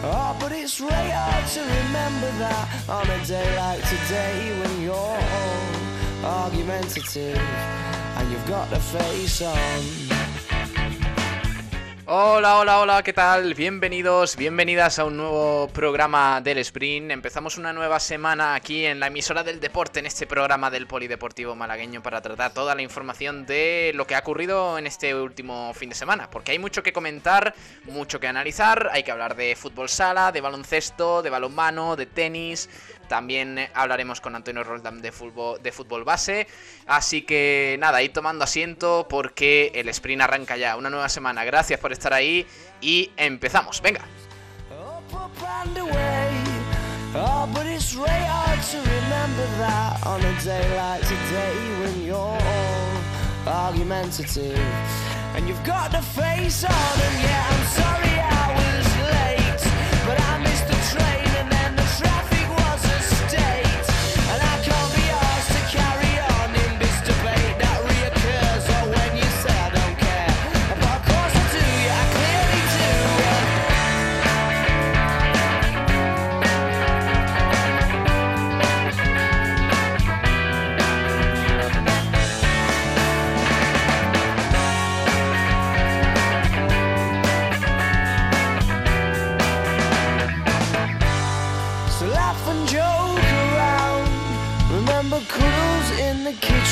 Oh, but it's hard to remember that on a day like today when you're all argumentative and you've got the face on. Hola, hola, hola, ¿qué tal? Bienvenidos, bienvenidas a un nuevo programa del Sprint. Empezamos una nueva semana aquí en la emisora del deporte, en este programa del Polideportivo Malagueño para tratar toda la información de lo que ha ocurrido en este último fin de semana. Porque hay mucho que comentar, mucho que analizar, hay que hablar de fútbol sala, de baloncesto, de balonmano, de tenis, también hablaremos con Antonio Roldán de fútbol, de fútbol base. Así que nada, ahí tomando asiento porque el sprint arranca ya. Una nueva semana. Gracias por estar ahí y empezamos. Venga. to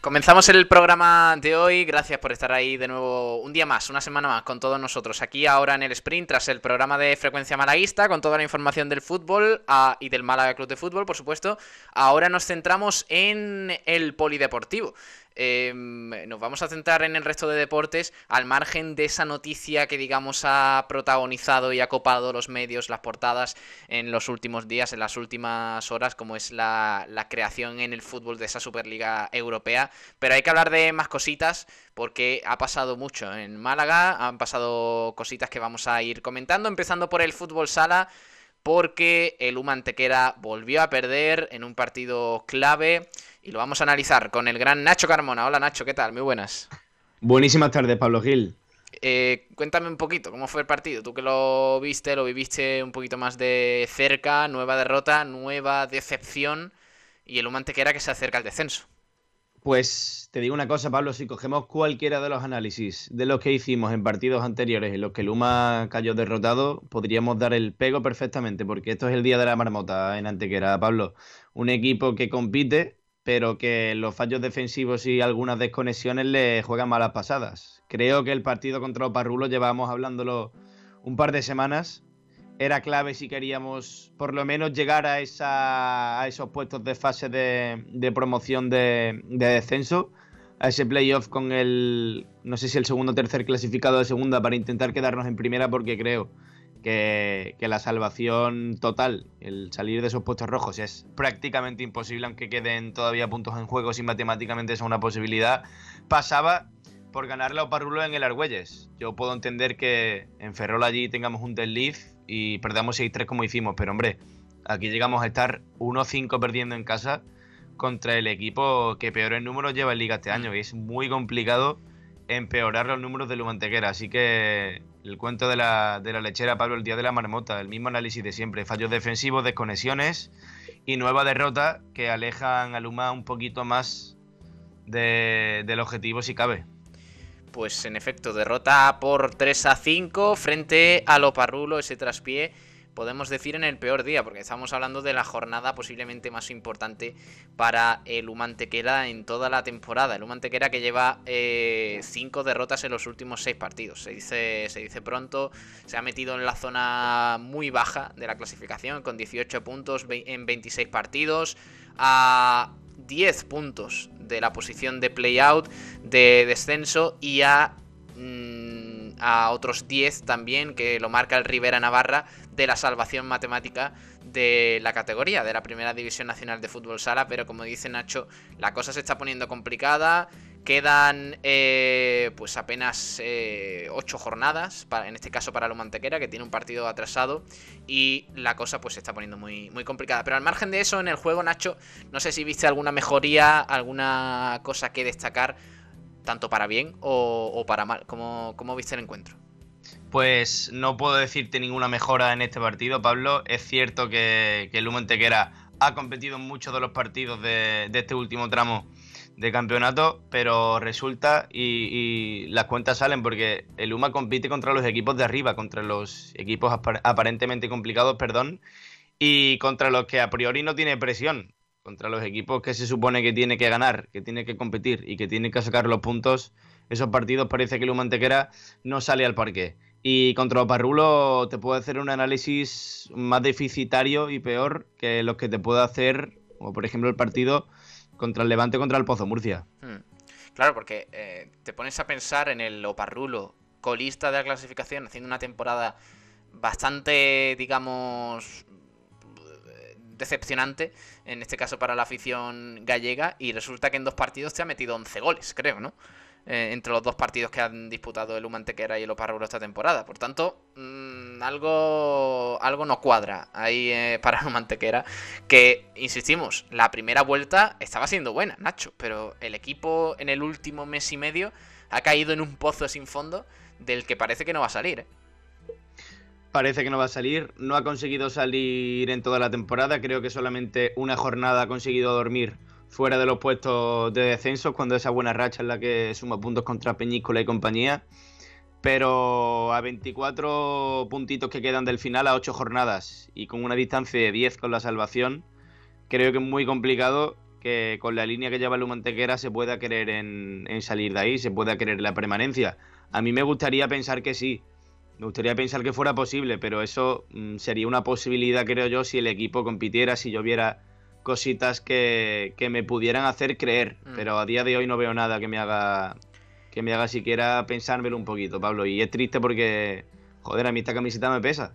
Comenzamos el programa de hoy, gracias por estar ahí de nuevo un día más, una semana más con todos nosotros aquí ahora en el sprint tras el programa de frecuencia malaguista con toda la información del fútbol y del Málaga Club de Fútbol, por supuesto. Ahora nos centramos en el polideportivo. Em, nos vamos a centrar en el resto de deportes, al margen de esa noticia que, digamos, ha protagonizado y ha copado los medios, las portadas en los últimos días, en las últimas horas, como es la, creación en el fútbol de esa Superliga Europea. Pero hay que hablar de más cositas porque ha pasado mucho en Málaga, han pasado cositas que vamos a ir comentando, empezando por el fútbol sala porque el Humantequera volvió a perder en un partido clave y lo vamos a analizar con el gran Nacho Carmona. Hola Nacho, ¿qué tal? Muy buenas. Buenísimas tardes, Pablo Gil. Eh, cuéntame un poquito, ¿cómo fue el partido? Tú que lo viste, lo viviste un poquito más de cerca, nueva derrota, nueva decepción y el Humantequera que se acerca al descenso. Pues te digo una cosa, Pablo, si cogemos cualquiera de los análisis de los que hicimos en partidos anteriores en los que Luma cayó derrotado, podríamos dar el pego perfectamente, porque esto es el día de la marmota en Antequera, Pablo. Un equipo que compite, pero que los fallos defensivos y algunas desconexiones le juegan malas pasadas. Creo que el partido contra los Parrulos llevábamos hablándolo un par de semanas. Era clave si queríamos por lo menos llegar a, esa, a esos puestos de fase de, promoción de, de, descenso, a ese playoff con el, no sé si el segundo o tercer clasificado de segunda para intentar quedarnos en primera porque creo que, la salvación total, el salir de esos puestos rojos, es prácticamente imposible, aunque queden todavía puntos en juego, si matemáticamente es una posibilidad, pasaba por ganarle a Oparrulo en el Argüelles. Yo puedo entender que en Ferrol allí tengamos un desliz y perdamos 6-3 como hicimos, pero hombre, aquí llegamos a estar 1-5 perdiendo en casa contra el equipo que peores números lleva en liga este año y es muy complicado empeorar los números de Lumantequera, así que el cuento de la, de la lechera, Pablo, el día de la marmota, el mismo análisis de siempre, fallos defensivos, desconexiones y nueva derrota que alejan a Luma un poquito más del objetivo si cabe. Pues en efecto, derrota por 3 a 5 frente a Loparrulo, ese traspié podemos decir en el peor día, porque estamos hablando de la jornada posiblemente más importante para el Humantequera en toda la temporada. El Humantequera que lleva eh, cinco derrotas en los últimos seis partidos. Se dice, se dice pronto, se ha metido en la zona muy baja de la clasificación, con 18 puntos en 26 partidos, a 10 puntos de la posición de play-out, de descenso y a... Mm, a otros 10 también, que lo marca el Rivera Navarra, de la salvación matemática de la categoría, de la Primera División Nacional de Fútbol Sala, pero como dice Nacho, la cosa se está poniendo complicada. Quedan eh, pues apenas eh, 8 jornadas, para, en este caso para lo Mantequera, que tiene un partido atrasado, y la cosa pues se está poniendo muy, muy complicada. Pero al margen de eso, en el juego, Nacho, no sé si viste alguna mejoría, alguna cosa que destacar tanto para bien o, para mal. ¿Cómo, ¿Cómo, viste el encuentro? Pues no puedo decirte ninguna mejora en este partido, Pablo. Es cierto que, que el Humo ha competido en muchos de los partidos de, este último tramo de campeonato, pero resulta y, las cuentas salen porque el UMA compite contra los equipos de arriba, contra los equipos aparentemente complicados, perdón, y contra los que a priori no tiene presión contra los equipos que se supone que tiene que ganar, que tiene que competir y que tiene que sacar los puntos, esos partidos parece que el Mantequera no sale al parque. Y contra Parrulo te puedo hacer un análisis más deficitario y peor que los que te puedo hacer, como por ejemplo el partido contra el Levante contra el Pozo Murcia. Hmm. Claro, porque eh, te pones a pensar en el Oparrulo, colista de la clasificación, haciendo una temporada bastante, digamos, decepcionante, en este caso para la afición gallega, y resulta que en dos partidos te ha metido 11 goles, creo, ¿no? Eh, entre los dos partidos que han disputado el Humantequera y el Oparrulo esta temporada. Por tanto, mm, algo, algo no cuadra ahí eh, para el Humantequera. Que, insistimos, la primera vuelta estaba siendo buena, Nacho, pero el equipo en el último mes y medio ha caído en un pozo sin fondo del que parece que no va a salir. ¿eh? Parece que no va a salir. No ha conseguido salir en toda la temporada. Creo que solamente una jornada ha conseguido dormir fuera de los puestos de descenso, cuando esa buena racha en la que suma puntos contra Peñíscola y compañía. Pero a 24 puntitos que quedan del final, a 8 jornadas y con una distancia de 10 con la salvación, creo que es muy complicado que con la línea que lleva el Mantequera se pueda querer en, en salir de ahí, se pueda querer la permanencia. A mí me gustaría pensar que sí, me gustaría pensar que fuera posible, pero eso mm, sería una posibilidad, creo yo, si el equipo compitiera, si yo viera cositas que, me pudieran hacer creer. Mm. Pero a día de hoy no veo nada que me haga que me haga siquiera pensármelo un poquito, Pablo. Y es triste porque, joder, a mí esta camiseta me pesa.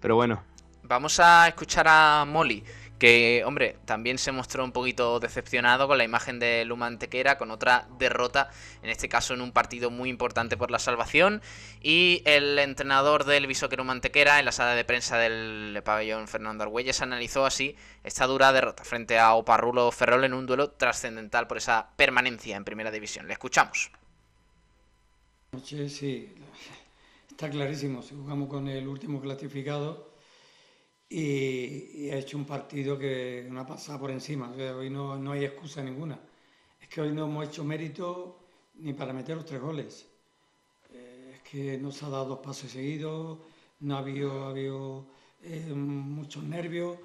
Pero bueno. Vamos a escuchar a Molly que, hombre, también se mostró un poquito decepcionado con la imagen de Luma Antequera, con otra derrota, en este caso en un partido muy importante por la salvación. Y el entrenador del Bishoker Antequera, en la sala de prensa del pabellón Fernando Argüelles, analizó así esta dura derrota frente a Oparrulo Ferrol en un duelo trascendental por esa permanencia en primera división. Le escuchamos. Sí, está clarísimo. Si jugamos con el último clasificado, y, ha hecho un partido que una pasada por encima. hoy no, no, hay excusa ninguna. Es que hoy no hemos hecho mérito ni para meter los tres goles. Eh, es que nos ha dado dos pases seguidos, no ha habido, ha habido eh, muchos nervios,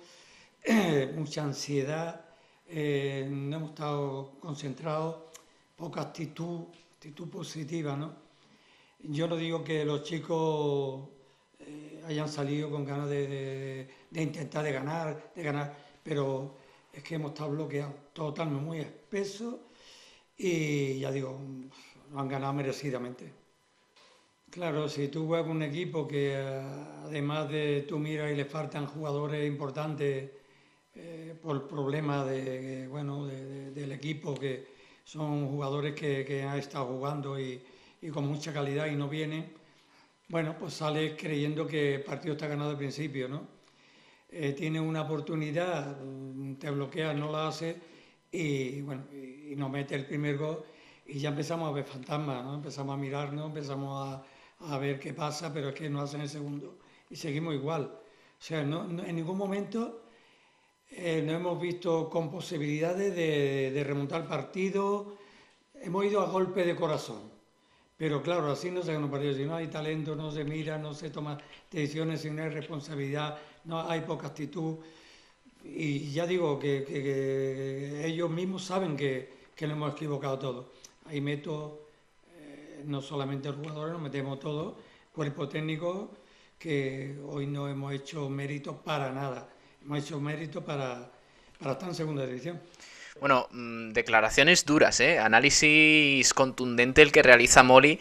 mucha ansiedad, eh, no hemos estado concentrados, poca actitud, actitud positiva, ¿no? Yo no digo que los chicos hayan salido con ganas de, intentar de ganar, de ganar, pero es que hemos estado bloqueados, totalmente muy espeso y ya digo, lo han ganado merecidamente. Claro, si tú juegas un equipo que además de tú miras y le faltan jugadores importantes eh, por problemas de, bueno, del equipo, que son jugadores que, han estado jugando y, con mucha calidad y no vienen, bueno, pues sale creyendo que el partido está ganado al principio, ¿no? Eh, tiene una oportunidad, mm, te bloquea, no la hace y, bueno, y, nos mete el primer gol y ya empezamos a ver fantasmas, ¿no? Empezamos a mirarnos, empezamos a, ver qué pasa, pero es que no hacen el segundo y seguimos igual. O sea, en ningún momento eh, no hemos visto con posibilidades de, de remontar partido, hemos ido a golpe de corazón Pero claro, así no se gana un partido. Si no hay talento, no se mira, no se toma decisiones, si no hay responsabilidad, no hay poca actitud. Y ya digo que, ellos mismos saben que, que lo hemos equivocado todo. Ahí meto eh, no solamente los jugadores, nos metemos todos, cuerpo técnico, que hoy no hemos hecho mérito para nada. Hemos hecho mérito para, para estar en segunda división. Bueno, mm, declaraciones duras, ¿eh? Análisis contundente el que realiza Moli,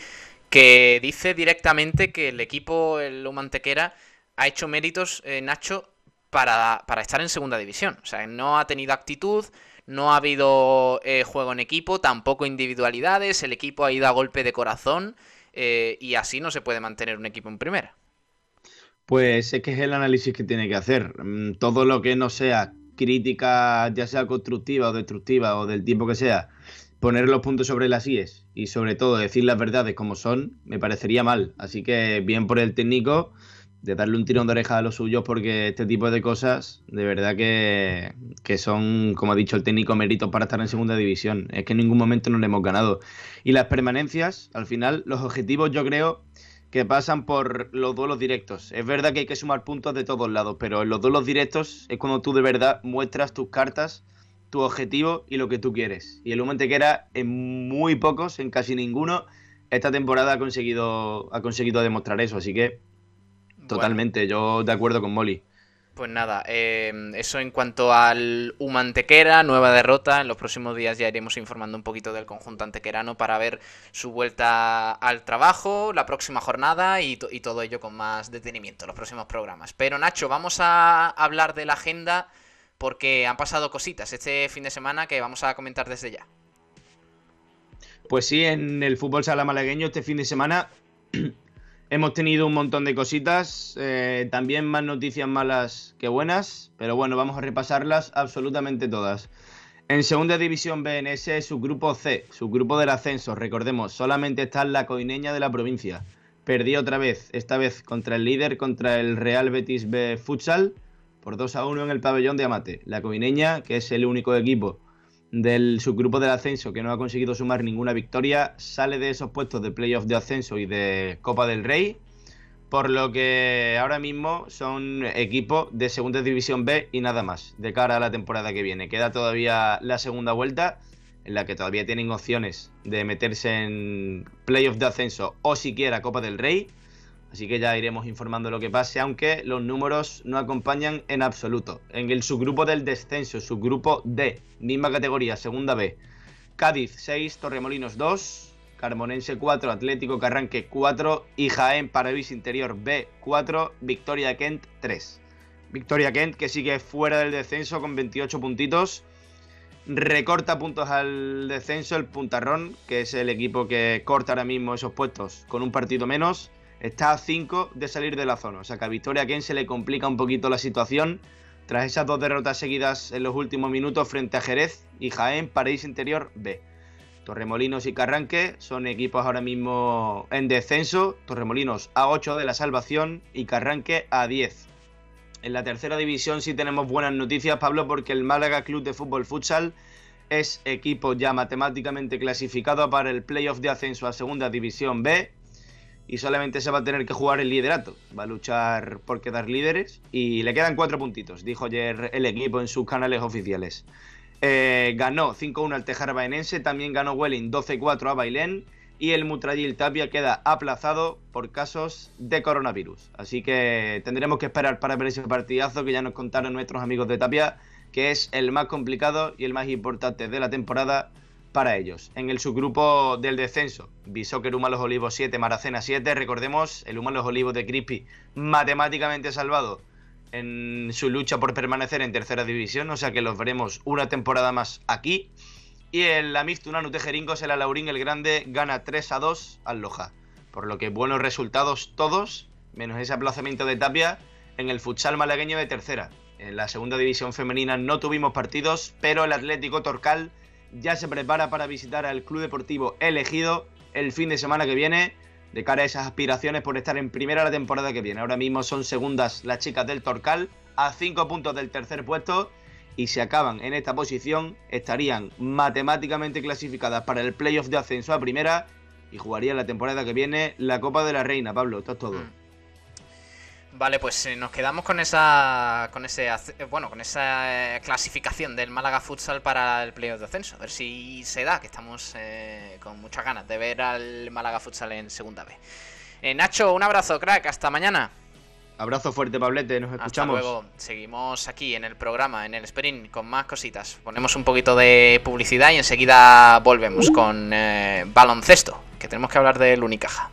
que dice directamente que el equipo, el Humantequera, ha hecho méritos, eh, Nacho, para, para, estar en segunda división. O sea, no ha tenido actitud, no ha habido eh, juego en equipo, tampoco individualidades, el equipo ha ido a golpe de corazón eh, y así no se puede mantener un equipo en primera. Pues es que es el análisis que tiene que hacer. Mm, todo lo que no sea crítica, ya sea constructiva o destructiva o del tiempo que sea, poner los puntos sobre las IES y sobre todo decir las verdades como son, me parecería mal. Así que bien por el técnico de darle un tirón de oreja a los suyos porque este tipo de cosas de verdad que, que son, como ha dicho el técnico, méritos para estar en segunda división. Es que en ningún momento no le hemos ganado. Y las permanencias, al final, los objetivos yo creo que pasan por los duelos directos. Es verdad que hay que sumar puntos de todos lados, pero en los duelos directos es cuando tú de verdad muestras tus cartas, tu objetivo y lo que tú quieres. Y el Humo era en muy pocos, en casi ninguno, esta temporada ha conseguido, ha conseguido demostrar eso. Así que totalmente, yo de acuerdo con Molly. Pues nada, em, eso en cuanto al Humantequera, nueva derrota. En los próximos días ya iremos informando un poquito del conjunto antequerano para ver su vuelta al trabajo, la próxima jornada y, y todo ello con más detenimiento, los próximos programas. Pero Nacho, vamos a hablar de la agenda porque han pasado cositas este fin de semana que vamos a comentar desde ya. Pues sí, en el fútbol sala malagueño este fin de semana Hemos tenido un montón de cositas, eh, también más noticias malas que buenas, pero bueno, vamos a repasarlas absolutamente todas. En segunda división BNS, su grupo C, su grupo del ascenso, recordemos, solamente está la coineña de la provincia. Perdió otra vez, esta vez contra el líder, contra el Real Betis B Futsal, por 2 a 1 en el pabellón de Amate. La coineña, que es el único equipo del subgrupo del ascenso que no ha conseguido sumar ninguna victoria, sale de esos puestos de playoff de ascenso y de Copa del Rey, por lo que ahora mismo son equipos de segunda división B y nada más, de cara a la temporada que viene. Queda todavía la segunda vuelta, en la que todavía tienen opciones de meterse en playoff de ascenso o siquiera Copa del Rey. Así que ya iremos informando lo que pase, aunque los números no acompañan en absoluto. En el subgrupo del descenso, subgrupo D, misma categoría, segunda B. Cádiz 6, Torremolinos 2, Carmonense 4, Atlético Carranque 4 y Jaén Paravis Interior B 4, Victoria Kent 3. Victoria Kent que sigue fuera del descenso con 28 puntitos. Recorta puntos al descenso el Puntarrón, que es el equipo que corta ahora mismo esos puestos con un partido menos está a 5 de salir de la zona. O sea que a Victoria Ken se le complica un poquito la situación tras esas dos derrotas seguidas en los últimos minutos frente a Jerez y Jaén, Paraíso Interior B. Torremolinos y Carranque son equipos ahora mismo en descenso. Torremolinos a 8 de la salvación y Carranque a 10. En la tercera división sí tenemos buenas noticias, Pablo, porque el Málaga Club de Fútbol Futsal es equipo ya matemáticamente clasificado para el playoff de ascenso a Segunda División B y solamente se va a tener que jugar el liderato. Va a luchar por quedar líderes y le quedan cuatro puntitos, dijo ayer el equipo en sus canales oficiales. Eh, ganó 5-1 al Tejar Baenense, también ganó Welling 12-4 a Bailén y el Mutrayil Tapia queda aplazado por casos de coronavirus. Así que tendremos que esperar para ver ese partidazo que ya nos contaron nuestros amigos de Tapia, que es el más complicado y el más importante de la temporada para ellos. En el subgrupo del descenso, que Huma Los Olivos 7, Maracena 7. Recordemos, el Huma Los Olivos de Crispy matemáticamente salvado en su lucha por permanecer en tercera división, o sea que los veremos una temporada más aquí. Y el Amistuna Tejeringos, el Alaurín el Grande, gana 3 a 2 al Loja. Por lo que buenos resultados todos, menos ese aplazamiento de Tapia en el futsal malagueño de tercera. En la segunda división femenina no tuvimos partidos, pero el Atlético Torcal ya se prepara para visitar al Club Deportivo elegido el fin de semana que viene de cara a esas aspiraciones por estar en primera la temporada que viene. Ahora mismo son segundas las chicas del Torcal a cinco puntos del tercer puesto y si acaban en esta posición estarían matemáticamente clasificadas para el playoff de ascenso a primera y jugaría la temporada que viene la Copa de la Reina, Pablo. Esto es todo. Vale, pues eh, nos quedamos con esa con ese eh, bueno, con esa eh, clasificación del Málaga Futsal para el playoff de ascenso. A ver si se da, que estamos con muchas ganas de ver al Málaga Futsal en segunda B. Nacho, un abrazo, crack, hasta mañana. Abrazo fuerte, Pablete, nos escuchamos. Hasta luego. Seguimos aquí en el programa, en el Sprint, con más cositas. Ponemos un poquito de publicidad y enseguida volvemos con baloncesto, que tenemos que hablar del Unicaja.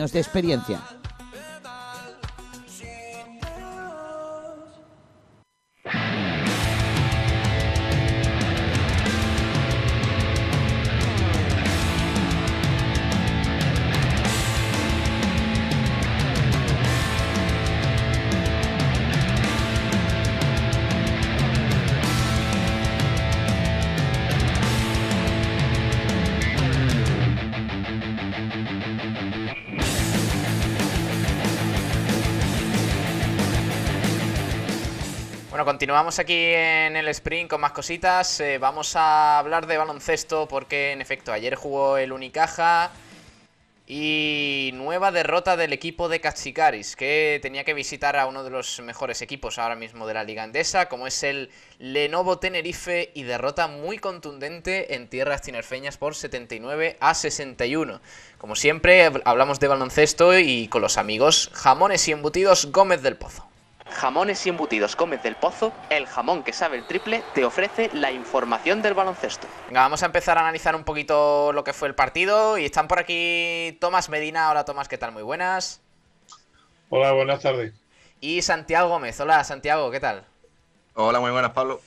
de experiencia. Continuamos aquí en el sprint con más cositas. Eh, vamos a hablar de baloncesto porque, en efecto, ayer jugó el Unicaja y nueva derrota del equipo de Cachicaris, que tenía que visitar a uno de los mejores equipos ahora mismo de la Liga Andesa, como es el Lenovo Tenerife, y derrota muy contundente en tierras tinerfeñas por 79 a 61. Como siempre, hablamos de baloncesto y con los amigos Jamones y Embutidos Gómez del Pozo. Jamones y embutidos Gómez del Pozo, el jamón que sabe el triple, te ofrece la información del baloncesto. Venga, vamos a empezar a analizar un poquito lo que fue el partido. Y están por aquí Tomás Medina. Hola Tomás, ¿qué tal? Muy buenas. Hola, buenas tardes. Y Santiago Gómez. Hola Santiago, ¿qué tal? Hola, muy buenas, Pablo.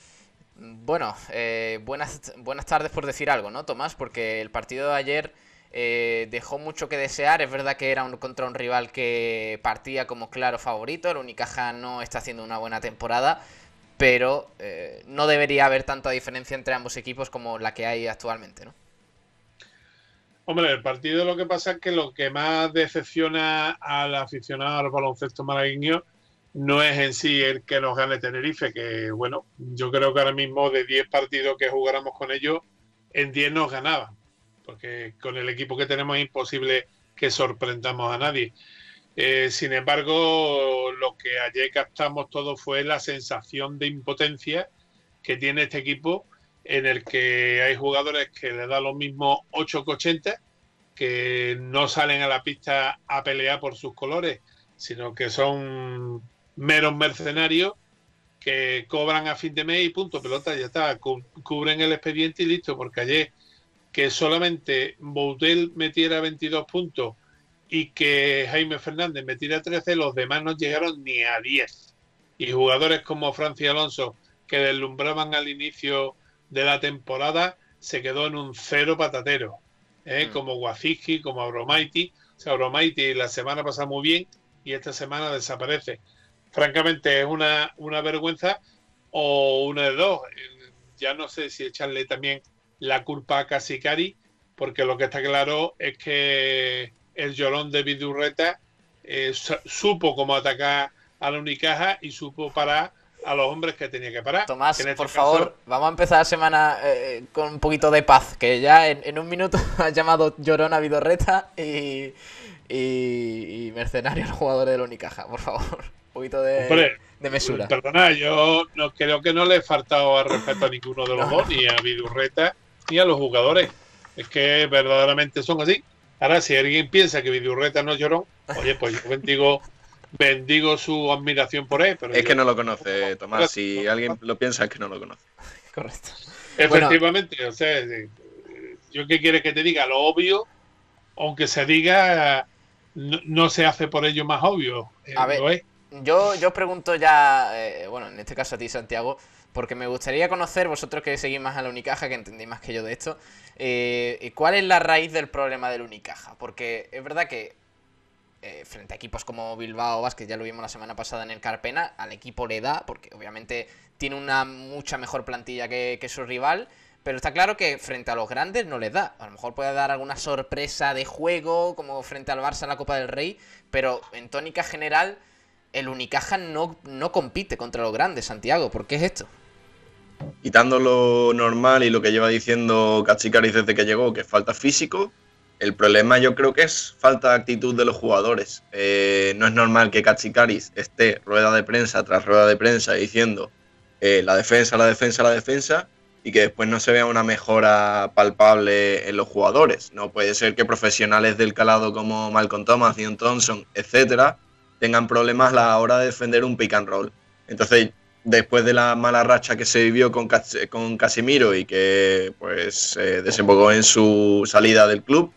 Bueno, eh, buenas, buenas tardes por decir algo, ¿no, Tomás? Porque el partido de ayer eh, dejó mucho que desear. Es verdad que era un, contra un rival que partía como claro favorito. El Unicaja no está haciendo una buena temporada. Pero eh, no debería haber tanta diferencia entre ambos equipos como la que hay actualmente, ¿no? Hombre, el partido lo que pasa es que lo que más decepciona al aficionado al baloncesto malagueño no es en sí el que nos gane Tenerife, que bueno, yo creo que ahora mismo de 10 partidos que jugáramos con ellos, en 10 nos ganaban porque con el equipo que tenemos es imposible que sorprendamos a nadie. Eh, sin embargo, lo que ayer captamos todo fue la sensación de impotencia que tiene este equipo en el que hay jugadores que le da lo mismo 8 que 80, que no salen a la pista a pelear por sus colores, sino que son meros mercenarios que cobran a fin de mes y punto, pelota, ya está, cubren el expediente y listo, porque ayer que solamente Boutel metiera 22 puntos y que Jaime Fernández metiera 13, los demás no llegaron ni a 10. Y jugadores como Francia Alonso, que deslumbraban al inicio de la temporada, se quedó en un cero patatero. ¿eh? Mm. Como Guaziski, como Abromaiti. O sea, Abromaiti la semana pasa muy bien y esta semana desaparece. Francamente, es una, una vergüenza o una de dos. Ya no sé si echarle también la culpa a Casicari, porque lo que está claro es que el llorón de Vidurreta eh, supo cómo atacar a la Unicaja y supo parar a los hombres que tenía que parar. Tomás, este por favor, vamos a empezar la semana eh, con un poquito de paz, que ya en, un minuto has llamado llorón a Vidurreta y, y, mercenario al jugador de la Unicaja, por favor. Un poquito de, de mesura. Perdona, yo no creo que no le he faltado al respeto a ninguno de los dos, ni a Vidurreta ni a los jugadores. Es que verdaderamente son así. Ahora, si alguien piensa que Vidurreta no lloró, oye, pues yo bendigo, bendigo su admiración por él. Pero es yo- que no lo conoce, Tomás. Si alguien lo piensa, es que no lo conoce. Correcto. Efectivamente, o sea, eh, yo qué quieres que te diga, lo obvio, aunque se diga, no, no se hace por ello más obvio. eh, A ver, lo es. Yo, yo os pregunto ya, eh, bueno, en este caso a ti, Santiago, porque me gustaría conocer, vosotros que seguís más a la Unicaja, que entendéis más que yo de esto, eh, ¿cuál es la raíz del problema del Unicaja? Porque es verdad que eh, frente a equipos como Bilbao Vázquez, ya lo vimos la semana pasada en el Carpena, al equipo le da, porque obviamente tiene una mucha mejor plantilla que, que su rival, pero está claro que frente a los grandes no les da. A lo mejor puede dar alguna sorpresa de juego, como frente al Barça en la Copa del Rey, pero en tónica general el Unicaja no, no compite contra los grandes, Santiago. ¿Por qué es esto? Quitando lo normal y lo que lleva diciendo Cachicaris desde que llegó, que falta físico, el problema yo creo que es falta de actitud de los jugadores. Eh, no es normal que Cachicaris esté rueda de prensa tras rueda de prensa diciendo eh, la defensa, la defensa, la defensa, y que después no se vea una mejora palpable en los jugadores. No puede ser que profesionales del calado como Malcolm Thomas, Dion Thompson, etcétera, tengan problemas a la hora de defender un pick and roll. Entonces, después de la mala racha que se vivió con, con Casimiro y que pues eh, desembocó en su salida del club,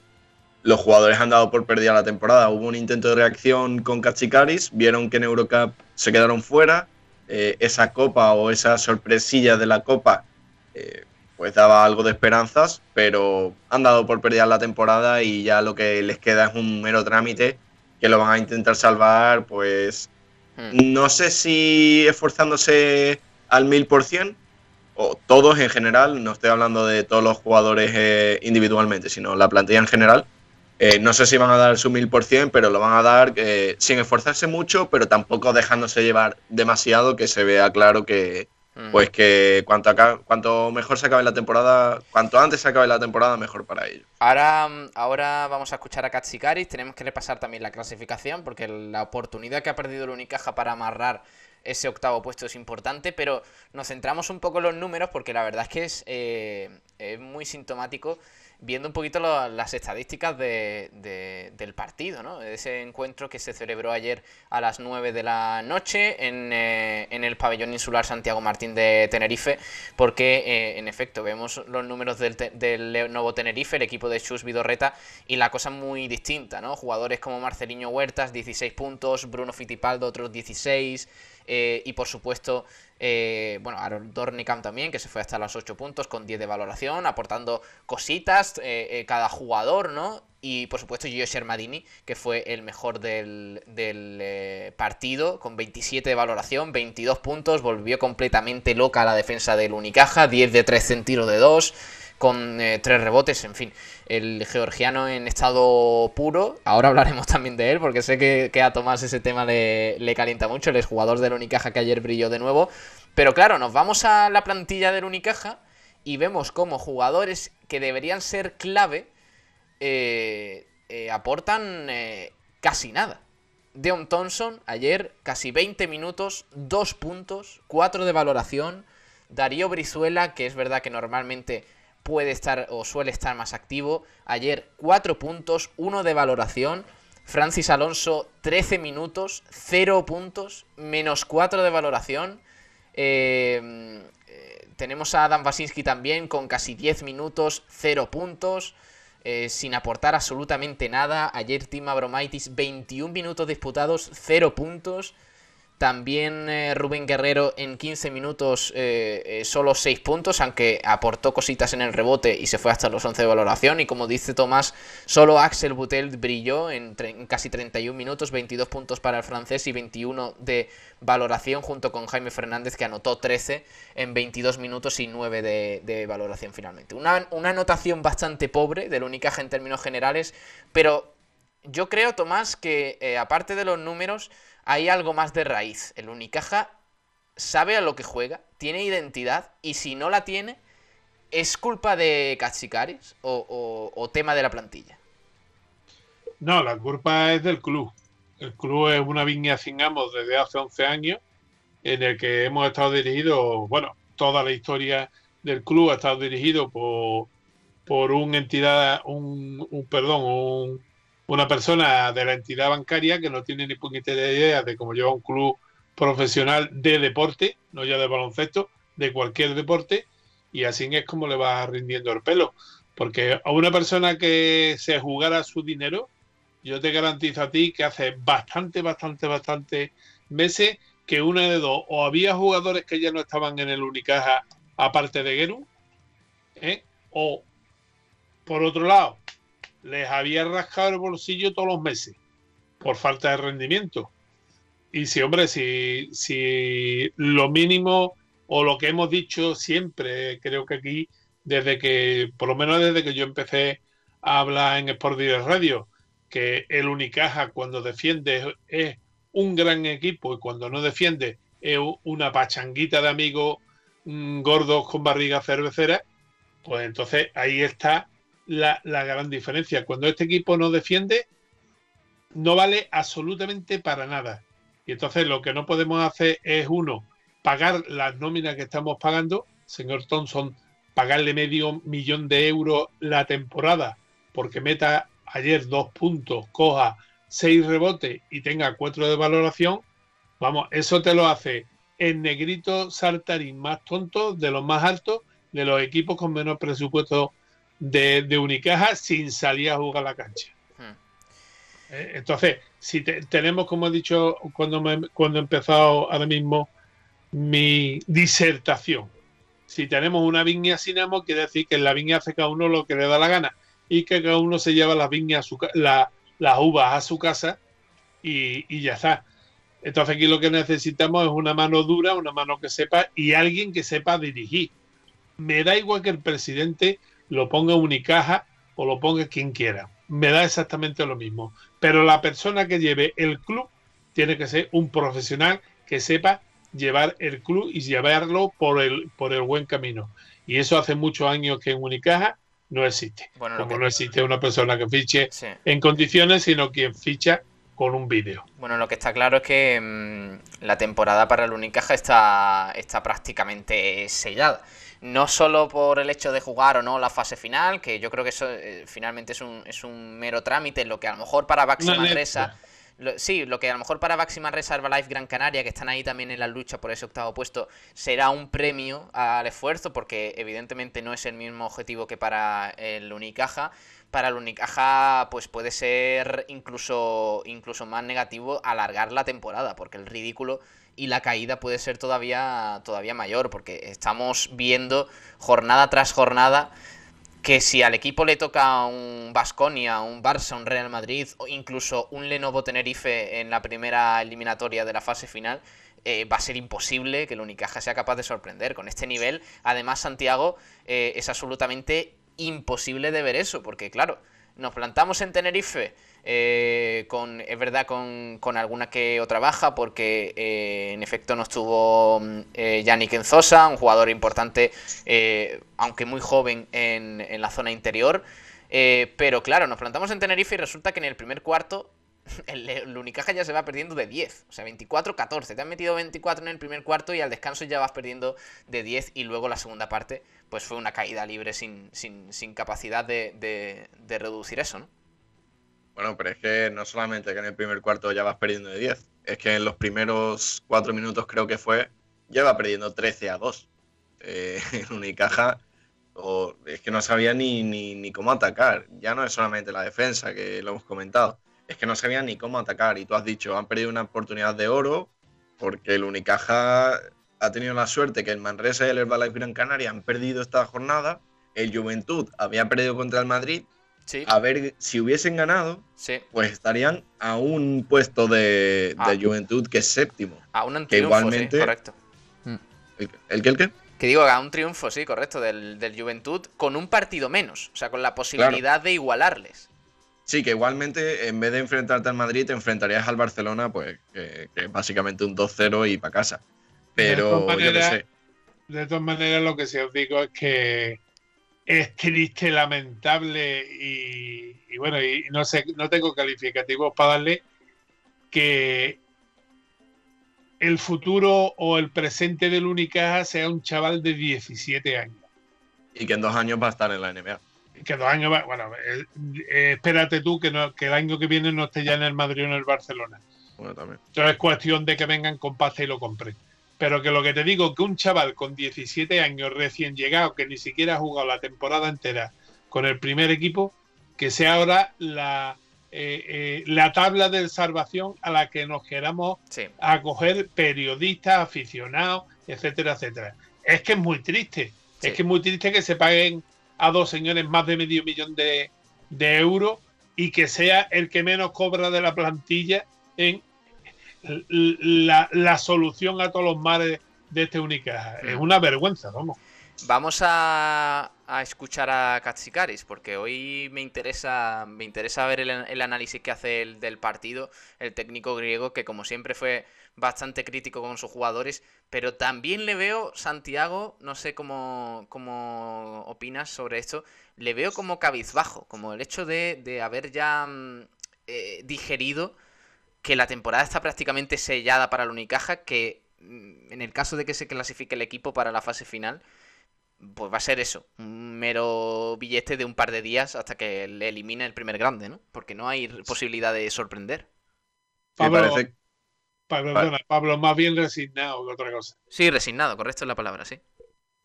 los jugadores han dado por perdida la temporada. Hubo un intento de reacción con Cachicaris, vieron que en Eurocup se quedaron fuera, eh, esa copa o esa sorpresilla de la copa eh, pues daba algo de esperanzas, pero han dado por perdida la temporada y ya lo que les queda es un mero trámite que lo van a intentar salvar, pues Hmm. no sé si esforzándose al mil por cien o todos en general, no estoy hablando de todos los jugadores eh, individualmente, sino la plantilla en general. Eh, no sé si van a dar su mil por cien, pero lo van a dar eh, sin esforzarse mucho, pero tampoco dejándose llevar demasiado, que se vea claro que. Pues que cuanto, aca- cuanto mejor se acabe la temporada, cuanto antes se acabe la temporada, mejor para ellos. Ahora, mm, ahora vamos a escuchar a Katsikaris. Tenemos que repasar también la clasificación, porque la oportunidad que ha perdido el Unicaja para amarrar ese octavo puesto es importante, pero nos centramos un poco en los números, porque la verdad es que es, eh, es muy sintomático viendo un poquito las estadísticas de- de- del partido, ¿no? Ese encuentro que se celebró ayer a las 9 de la noche en, eh, en el pabellón insular Santiago Martín de Tenerife, porque eh, en efecto vemos los números del, nuevo Tenerife, el equipo de Chus Vidorreta, y la cosa muy distinta, ¿no? Jugadores como Marceliño Huertas, 16 puntos, Bruno Fittipaldo, otros 16, eh, y por supuesto, eh, bueno, Aaron Dornicam también, que se fue hasta los 8 puntos con 10 de valoración, aportando cositas eh, eh, cada jugador, ¿no? Y por supuesto Gio Shermadini, que fue el mejor del, del, eh, partido, con 27 de valoración, 22 puntos, volvió completamente loca la defensa del Unicaja, 10 de 3 en tiro de 2, con 3 rebotes, en fin, el georgiano en estado puro, ahora hablaremos también de él, porque sé que, que a Tomás ese tema le, calienta mucho, el exjugador del Unicaja que ayer brilló de nuevo, pero claro, nos vamos a la plantilla del Unicaja y vemos como jugadores que deberían ser clave eh, eh, aportan eh, casi nada. Deon Thompson ayer casi 20 minutos, 2 puntos, 4 de valoración. Darío Brizuela, que es verdad que normalmente puede estar o suele estar más activo, ayer 4 puntos, 1 de valoración. Francis Alonso 13 minutos, 0 puntos, menos 4 de valoración. Eh, eh, tenemos a Adam Wasinski también con casi 10 minutos, 0 puntos, eh, sin aportar absolutamente nada. Ayer Tim Abromaitis, 21 minutos disputados, 0 puntos. También eh, Rubén Guerrero en 15 minutos eh, eh, solo 6 puntos, aunque aportó cositas en el rebote y se fue hasta los 11 de valoración. Y como dice Tomás, solo Axel Butel brilló en, en casi 31 minutos, 22 puntos para el francés y 21 de valoración junto con Jaime Fernández que anotó 13 en 22 minutos y 9 de, valoración finalmente. Una, una anotación bastante pobre del Unicaja en términos generales, pero yo creo, Tomás, que aparte de los números, hay algo más de raíz. El Unicaja sabe a lo que juega, tiene identidad, y si no la tiene, ¿es culpa de Katsikaris o, tema de la plantilla? No, la culpa es del club. El club es una viña sin amos desde hace 11 años. en el que hemos estado dirigidos, bueno, toda la historia del club ha estado dirigido por, por una entidad, un, perdón, una persona de la entidad bancaria que no tiene ni puñetera idea de cómo lleva un club profesional de deporte, no ya de baloncesto, de cualquier deporte, y así es como le va rindiendo el pelo. Porque a una persona que se jugara su dinero, yo te garantizo a ti que hace bastante, bastante, bastante meses que una de dos, o había jugadores que ya no estaban en el Unicaja aparte de Geru, ¿eh? o por otro lado, les había rascado el bolsillo todos los meses por falta de rendimiento. Y si, hombre, si, lo mínimo o lo que hemos dicho siempre, creo que aquí, desde que, por lo menos desde que yo empecé a hablar en Sport Direct Radio, que el Unicaja cuando defiende es un gran equipo y cuando no defiende es una pachanguita de amigos mm, gordos con barriga cervecera, pues entonces ahí está la, la, gran diferencia. Cuando este equipo no defiende, no vale absolutamente para nada. Y entonces lo que no podemos hacer es, uno, pagar las nóminas que estamos pagando, señor Thompson, pagarle medio millón de euros la temporada porque meta ayer dos puntos, coja seis rebotes y tenga cuatro de valoración, vamos, eso te lo hace el negrito saltarín más tonto, de los más altos, de los equipos con menos presupuesto de, de Unicaja sin salir a jugar la cancha. Hmm. Eh, entonces, si tenemos, como he dicho cuando, me, cuando he empezado ahora mismo mi disertación, si tenemos una viña cinema, quiere decir que en la viña hace cada uno lo que le da la gana y que cada uno se lleva las viñas, la, las uvas a su casa y, ya está. Entonces aquí lo que necesitamos es una mano dura, una mano que sepa y alguien que sepa dirigir. Me da igual que el presidente lo ponga Unicaja o lo ponga quien quiera. Me da exactamente lo mismo. Pero la persona que lleve el club tiene que ser un profesional que sepa llevar el club y llevarlo por el, por el buen camino. Y eso hace muchos años que en Unicaja no existe. Como no existe una persona que fiche en condiciones, sino quien ficha con un vídeo. Bueno, lo que está claro es que mm, la temporada para el Unicaja está, está prácticamente sellada. No solo por el hecho de jugar o no la fase final, que yo creo que eso eh, finalmente es un, es un mero trámite, lo que a lo mejor para Baxi Manresa sí, lo que a lo mejor para Máxima Reserva Life Gran Canaria, que están ahí también en la lucha por ese octavo puesto, será un premio al esfuerzo, porque evidentemente no es el mismo objetivo que para el Unicaja. Para el Unicaja, pues puede ser incluso, incluso más negativo alargar la temporada, porque el ridículo y la caída puede ser todavía, todavía mayor, porque estamos viendo jornada tras jornada que si al equipo le toca un Basconia, un Barça, un Real Madrid o incluso un Lenovo Tenerife en la primera eliminatoria de la fase final, eh, va a ser imposible que el Unicaja sea capaz de sorprender. Con este nivel, además, Santiago, eh, es absolutamente imposible de ver eso, porque claro, nos plantamos en Tenerife eh, es verdad, con, con, alguna que otra baja, porque eh, en efecto no estuvo eh, Yannick Enzosa, un jugador importante, aunque muy joven en, en la zona interior. pero claro, nos plantamos en Tenerife y resulta que en el primer cuarto el, el, Unicaja ya se va perdiendo de 10, o sea, 24-14. Te han metido 24 en el primer cuarto y al descanso ya vas perdiendo de 10 y luego la segunda parte, pues fue una caída libre sin, sin, sin capacidad de, de, de, reducir eso, ¿no? Bueno, pero es que no solamente que en el primer cuarto ya vas perdiendo de 10, es que en los primeros 4 minutos creo que fue, ya va perdiendo 13 a 2. Eh, el Unicaja o, es que no sabía ni, ni, ni cómo atacar. Ya no es solamente la defensa, que lo hemos comentado es que no sabían ni cómo atacar. Y tú has dicho, han perdido una oportunidad de oro porque el Unicaja ha tenido la suerte que el Manresa y el Herbalife Gran Canaria han perdido esta jornada. El Juventud había perdido contra el Madrid. A ver, si hubiesen ganado, pues estarían a un puesto de, ah. Juventud que es séptimo. A un triunfo, igualmente, correcto. ¿El, el, el qué? Que digo, a un triunfo, sí, correcto, del, Juventud con un partido menos. O sea, con la posibilidad de igualarles. Sí, que igualmente en vez de enfrentarte al Madrid, te enfrentarías al Barcelona, pues que, que básicamente un 2-0 y para casa. Pero de yo no sé. De todas maneras, lo que sí os digo es que es triste, lamentable y, y bueno, y no sé, no tengo calificativos para darle que el futuro o el presente del Unicaja sea un chaval de 17 años. Y que en dos años va a estar en la NBA. Que dos años va, bueno, eh, espérate tú que, no, que el año que viene no esté ya en el Madrid o en el Barcelona. Bueno, también. Entonces es cuestión de que vengan con pasta y lo compren. Pero que lo que te digo, que un chaval con 17 años recién llegado, que ni siquiera ha jugado la temporada entera con el primer equipo, que sea ahora la, eh, eh, la tabla de salvación a la que nos queramos acoger periodistas, aficionados, etcétera, etcétera. Es que es muy triste. Es que es muy triste que se paguen a dos señores más de medio millón de, de euros y que sea el que menos cobra de la plantilla en la, solución a todos los males de este Unicaja. Es una vergüenza, vamos. Vamos a, escuchar a Katsikaris, porque hoy me interesa, me interesa ver el, análisis que hace el, del partido, el técnico griego, que como siempre fue bastante crítico con sus jugadores, pero también le veo, Santiago, no sé cómo, cómo opinas sobre esto, le veo como cabizbajo, como el hecho de, haber ya mm, eh, digerido que la temporada está prácticamente sellada para el Unicaja, que mm, en el caso de que se clasifique el equipo para la fase final, pues va a ser eso, un mero billete de un par de días hasta que le elimine el primer grande, ¿no? Porque no hay posibilidad de sorprender. Pablo, Pablo, más bien resignado que otra cosa. Sí, resignado, correcto es la palabra, sí.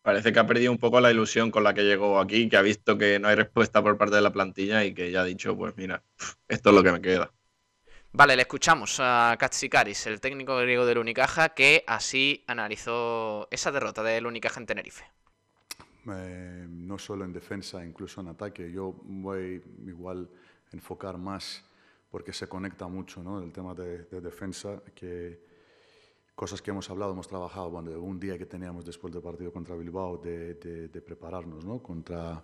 Parece que ha perdido un poco la ilusión con la que llegó aquí, que ha visto que no hay respuesta por parte de la plantilla y que ya ha dicho, pues mira, esto es lo que me queda. Vale, le escuchamos a Katsikaris, el técnico griego del Unicaja, que así analizó esa derrota del Unicaja en Tenerife. Eh, no solo en defensa, incluso en ataque. Yo voy igual a enfocar más porque se conecta mucho ¿no? el tema de, defensa, que cosas que hemos hablado, hemos trabajado, bueno, un día que teníamos después del partido contra Bilbao, de, de prepararnos ¿no? contra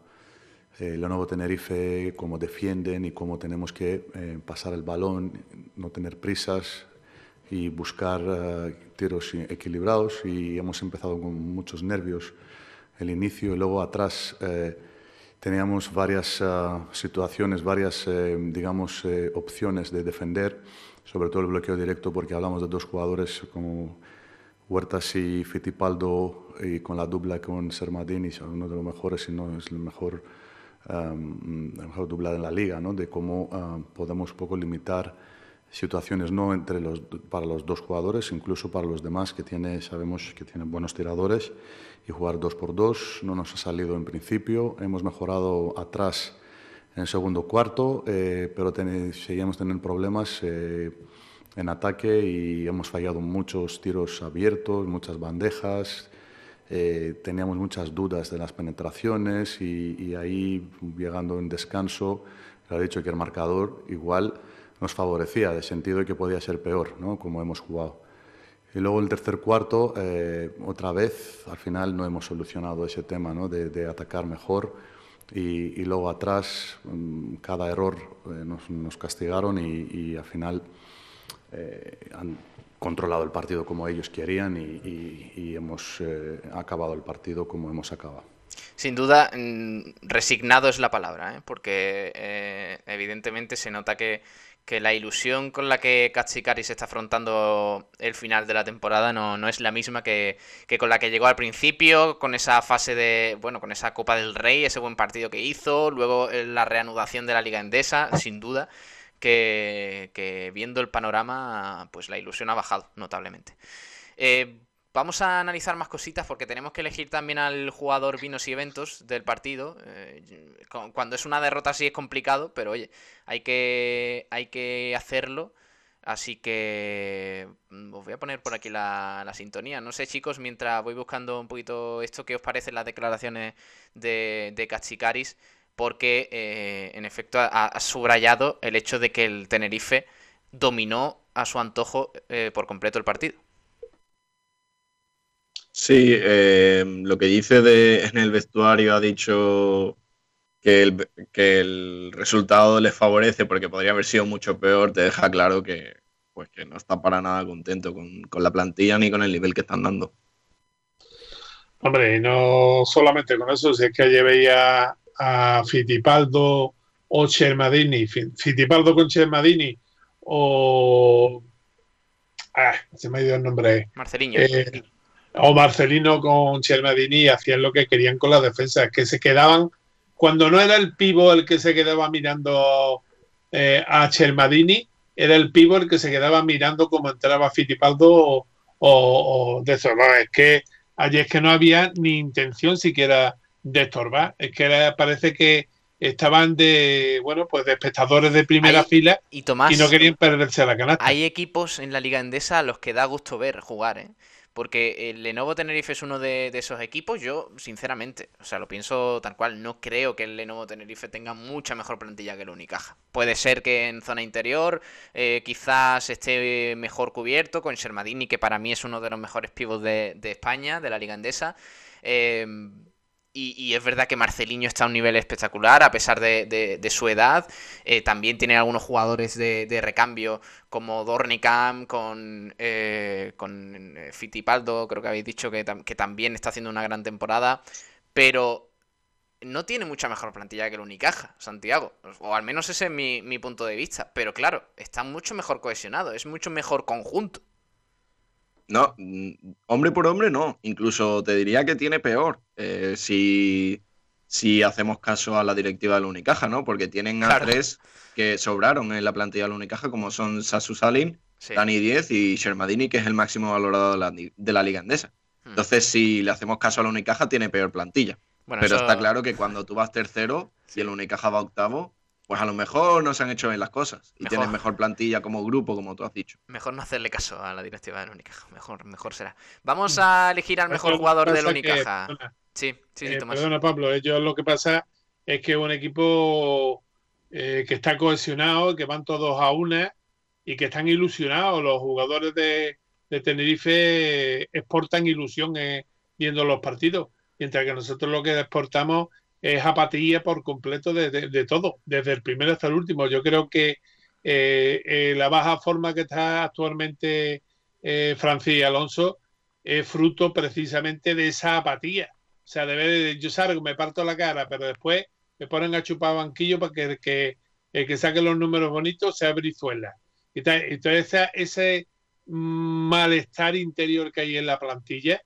eh, nuevo Tenerife, cómo defienden y cómo tenemos que eh, pasar el balón, no tener prisas y buscar eh, tiros equilibrados. Y hemos empezado con muchos nervios el inicio y luego atrás eh, teníamos varias situaciones, varias, digamos, opciones de defender, sobre todo el bloqueo directo, porque hablamos de dos jugadores como Huertas y Fittipaldo y con la dupla con Sermadini, uno de los mejores, si no es el mejor um, mejor doblada en la liga, ¿no? de cómo podemos un poco limitar situaciones no entre los, para los dos jugadores, incluso para los demás que tiene, sabemos que tienen buenos tiradores y jugar dos por dos no nos ha salido en principio. Hemos mejorado atrás en el segundo cuarto, eh, pero seguimos teniendo problemas eh, en ataque y hemos fallado muchos tiros abiertos, muchas bandejas. Eh, teníamos muchas dudas de las penetraciones y, ahí, llegando en descanso, le ha dicho que el marcador igual nos favorecía, de sentido de que podía ser peor, ¿no? como hemos jugado. Y luego el tercer cuarto, eh, otra vez, al final no hemos solucionado ese tema ¿no? de, atacar mejor. Y, luego atrás, mm, cada error eh, nos, castigaron y, y al final han controlado el partido como ellos querían y, hemos eh, acabado el partido como hemos acabado. Sin duda, mm, resignado es la palabra, ¿eh? porque eh, evidentemente se nota que, la ilusión con la que se está afrontando el final de la temporada no, es la misma que, que, con la que llegó al principio, con esa fase de, bueno, con esa Copa del Rey, ese buen partido que hizo, luego la reanudación de la Liga Endesa, sin duda que, viendo el panorama, pues la ilusión ha bajado notablemente. Eh, vamos a analizar más cositas porque tenemos que elegir también al jugador vinos y eventos del partido. Eh, cuando es una derrota así es complicado, pero oye, hay que, hay que hacerlo. Así que mm, os voy a poner por aquí la, la, sintonía. No sé, chicos, mientras voy buscando un poquito esto, ¿qué os parecen las declaraciones de, de Katsikaris? Porque eh, en efecto ha, subrayado el hecho de que el Tenerife dominó a su antojo eh, por completo el partido. Sí, eh, lo que dice de, en el vestuario ha dicho que el, que el resultado les favorece porque podría haber sido mucho peor, te deja claro que, pues, que no está para nada contento con, con la plantilla ni con el nivel que están dando. Hombre, no solamente con eso, si es que ayer veía a Fittipaldo o Chermadini, Fittipaldo con Chermadini o ah, se me ha ido el nombre. Marcelino. Eh, o Marcelino con Chermadini hacían lo que querían con las defensas, que se quedaban, cuando no era el pivo el que se quedaba mirando eh, a Chermadini, era el pivo el que se quedaba mirando cómo entraba Fittipaldo o, o, de estorbar. Es que allí es que no había ni intención siquiera de estorbar. Es que parece que estaban de, bueno, pues de espectadores de primera fila y, Tomás, y no querían perderse la canasta. Hay equipos en la Liga Endesa a los que da gusto ver jugar, ¿eh? Porque el Lenovo Tenerife es uno de, esos equipos. Yo, sinceramente, o sea, lo pienso tal cual. No creo que el Lenovo Tenerife tenga mucha mejor plantilla que el Unicaja. Puede ser que en zona interior eh, quizás esté mejor cubierto con Shermadini, que para mí es uno de los mejores pivots de, de España, de la Liga Endesa. Eh, y, es verdad que Marcelinho está a un nivel espectacular a pesar de, su edad. Eh, también tiene algunos jugadores de, recambio como Dornicam, con, eh, con eh, Fittipaldo, creo que habéis dicho que, también está haciendo una gran temporada. Pero no tiene mucha mejor plantilla que el Unicaja, Santiago. O al menos ese es mi punto de vista. Pero claro, está mucho mejor cohesionado, es mucho mejor conjunto. No, mm, hombre por hombre no. Incluso te diría que tiene peor eh, si, si hacemos caso a la directiva de la Unicaja, ¿no? Porque tienen a tres que sobraron en la plantilla de la Unicaja, como son Sasu Salin, Dani Diez y Shermadini, que es el máximo valorado de la, Liga Andesa. Hmm. Entonces, si le hacemos caso a la Unicaja, tiene peor plantilla. Pero está claro que cuando tú vas tercero y el Unicaja va octavo, pues a lo mejor no se han hecho bien las cosas y tienen mejor plantilla como grupo, como tú has dicho. Mejor no hacerle caso a la directiva del Unicaja, mejor, mejor será. Vamos a elegir al mejor jugador del Unicaja. sí, sí, sí, eh, Perdona, Pablo, ellos lo que pasa es que es un equipo eh, que está cohesionado, que van todos a una y que están ilusionados. Los jugadores de, Tenerife exportan ilusión eh, viendo los partidos, mientras que nosotros lo que exportamos es apatía por completo de, todo, desde el primero hasta el último. Yo creo que eh, eh, la baja forma que está actualmente eh, Francis Alonso es fruto precisamente de esa apatía. O sea, de yo salgo, me parto la cara, pero después me ponen a chupar banquillo para que, el que saque los números bonitos sea Brizuela. Entonces, ese malestar interior que hay en la plantilla,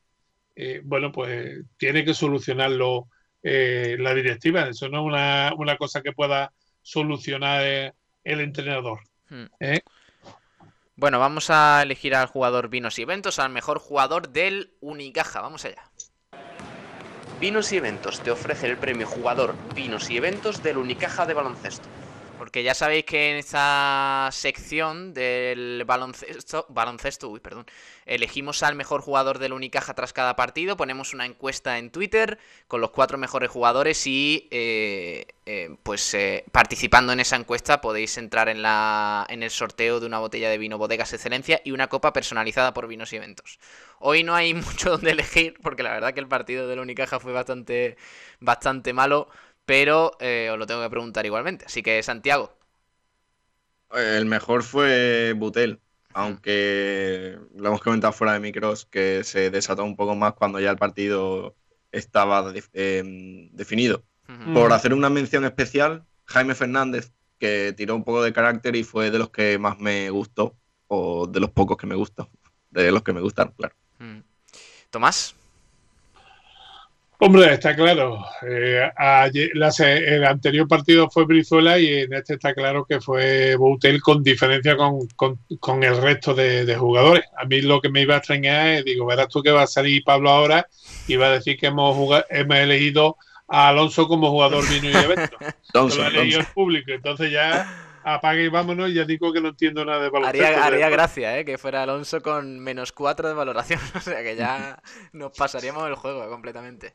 bueno, pues tiene que solucionarlo eh, la directiva. Eso no es una, una cosa que pueda solucionar eh, el entrenador. Hmm. ¿eh? Bueno, vamos a elegir al jugador Vinos y Eventos, al mejor jugador del Unicaja. Vamos allá. Vinos y Eventos te ofrece el premio jugador Vinos y Eventos del Unicaja de baloncesto. Porque ya sabéis que en esta sección del baloncesto, baloncesto, uy, perdón, elegimos al mejor jugador del Unicaja tras cada partido, ponemos una encuesta en Twitter con los cuatro mejores jugadores y eh, eh, pues eh, participando en esa encuesta podéis entrar en, la, en el sorteo de una botella de vino Bodegas Excelencia y una copa personalizada por vinos y eventos. Hoy no hay mucho donde elegir porque la verdad que el partido del Unicaja fue bastante, bastante malo pero eh, os lo tengo que preguntar igualmente. Así que, Santiago. El mejor fue Butel, aunque lo hemos comentado fuera de micros, que se desató un poco más cuando ya el partido estaba em, definido. Por hacer una mención especial, Jaime Fernández, que tiró un poco de carácter y fue de los que más me gustó, o de los pocos que me gustó, de los que me gustan, claro. Tomás. Hombre, está claro. Eh, el anterior partido fue Brizuela y en este está claro que fue Boutel con diferencia con, el resto de, jugadores. A mí lo que me iba a extrañar es, digo, verás tú que va a salir Pablo ahora y va a decir que hemos, hemos elegido a Alonso como jugador vino y evento. lo ha elegido el público. Entonces ya apague y vámonos. Y ya digo que no entiendo nada de valoración. Haría, haría gracia, ¿eh? Que fuera Alonso con menos 4 de valoración. o sea que ya nos pasaríamos el juego completamente.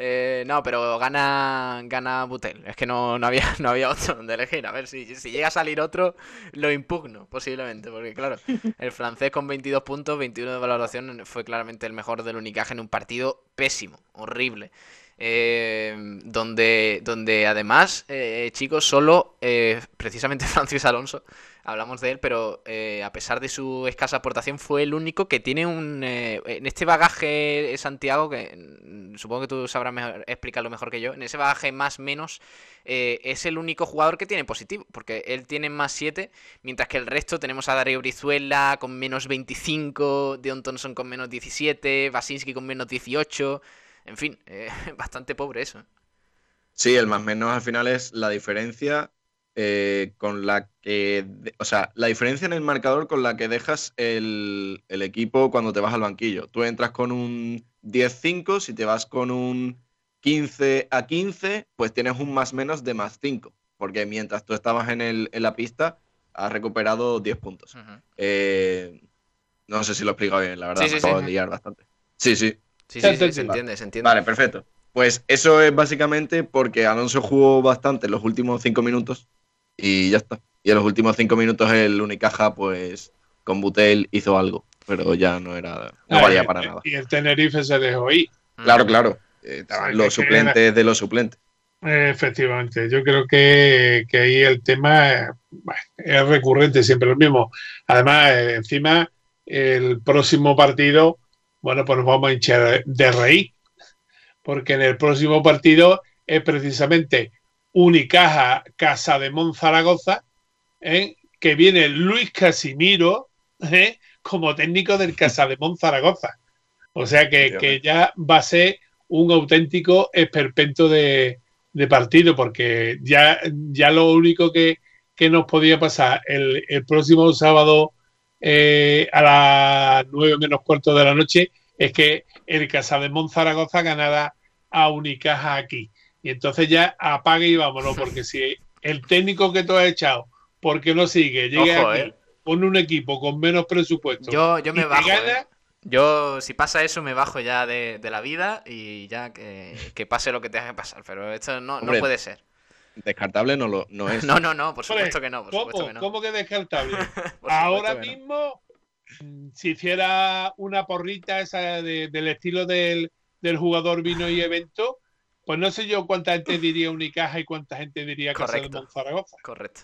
Eh, no, pero gana, gana Butel. Es que no, no, había, no había otro donde elegir. A ver, si, si llega a salir otro, lo impugno, posiblemente. Porque, claro, el francés con 22 puntos, 21 de valoración, fue claramente el mejor del Unicaje en un partido pésimo, horrible. Eh, donde, donde además, eh, chicos, solo eh, precisamente Francis Alonso, hablamos de él, pero eh, a pesar de su escasa aportación, fue el único que tiene un. eh, en este bagaje, eh, Santiago, que mm, supongo que tú sabrás mejor- explicarlo mejor que yo, en ese bagaje más menos, es el único jugador que tiene positivo, porque él tiene más 7, mientras que el resto tenemos a Darío Brizuela con menos 25, Deon Thompson con menos 17, Basinski con menos 18. En fin, eh, bastante pobre eso. Sí, el más menos al final es la diferencia eh, con la que, o sea, la diferencia en el marcador con la que dejas el, el equipo cuando te vas al banquillo. Tú entras con un 10-5, si te vas con un 15 a 15, pues tienes un más menos de más 5, porque mientras tú estabas en, el, en la pista, has recuperado 10 puntos. Eh, no sé si lo he explicado bien, la verdad, Sí, sí, acabo sí. de liar bastante. Sí, sí. Sí, sí, sí, se entiende, se entiende. Vale, perfecto. Pues eso es básicamente porque Alonso jugó bastante en los últimos cinco minutos y ya está. Y en los últimos cinco minutos el Unicaja, pues con Butel hizo algo, pero ya no era, no valía para nada. Y el Tenerife se dejó ir. Claro, claro. eh, estaban los suplentes de los suplentes. Efectivamente, yo creo que, que ahí el tema bueno, es recurrente, siempre lo mismo. Además, eh, encima, el próximo partido, bueno, pues nos vamos a hinchar de reír, porque en el próximo partido es precisamente Unicaja Casa de Zaragoza, ¿eh? que viene Luis Casimiro ¿eh? como técnico del Casa de Zaragoza. O sea que, que ya va a ser un auténtico esperpento de, de partido, porque ya, ya lo único que, que nos podía pasar el, el próximo sábado eh, a las nueve menos cuarto de la noche es que el Casa de Zaragoza ganara a Unicaja aquí. Y entonces ya apague y vámonos, porque si el técnico que tú has echado, porque no sigue, llega Ojo, aquí eh. con un equipo con menos presupuesto Yo, yo y me bajo. gana, eh. Yo, si pasa eso, me bajo ya de, de la vida y ya que, que pase lo que tenga que pasar. Pero esto no, no puede ser. Descartable no, lo, no es. No, no, no, por supuesto que no. Por ¿cómo, supuesto que no. ¿Cómo que descartable? Ahora que no. mismo, mm, si hiciera una porrita esa de- del estilo del, del jugador vino y evento, pues no sé yo cuánta gente diría Unicaja y cuánta gente diría Casa de Correcto. Monzaragoza. Correcto.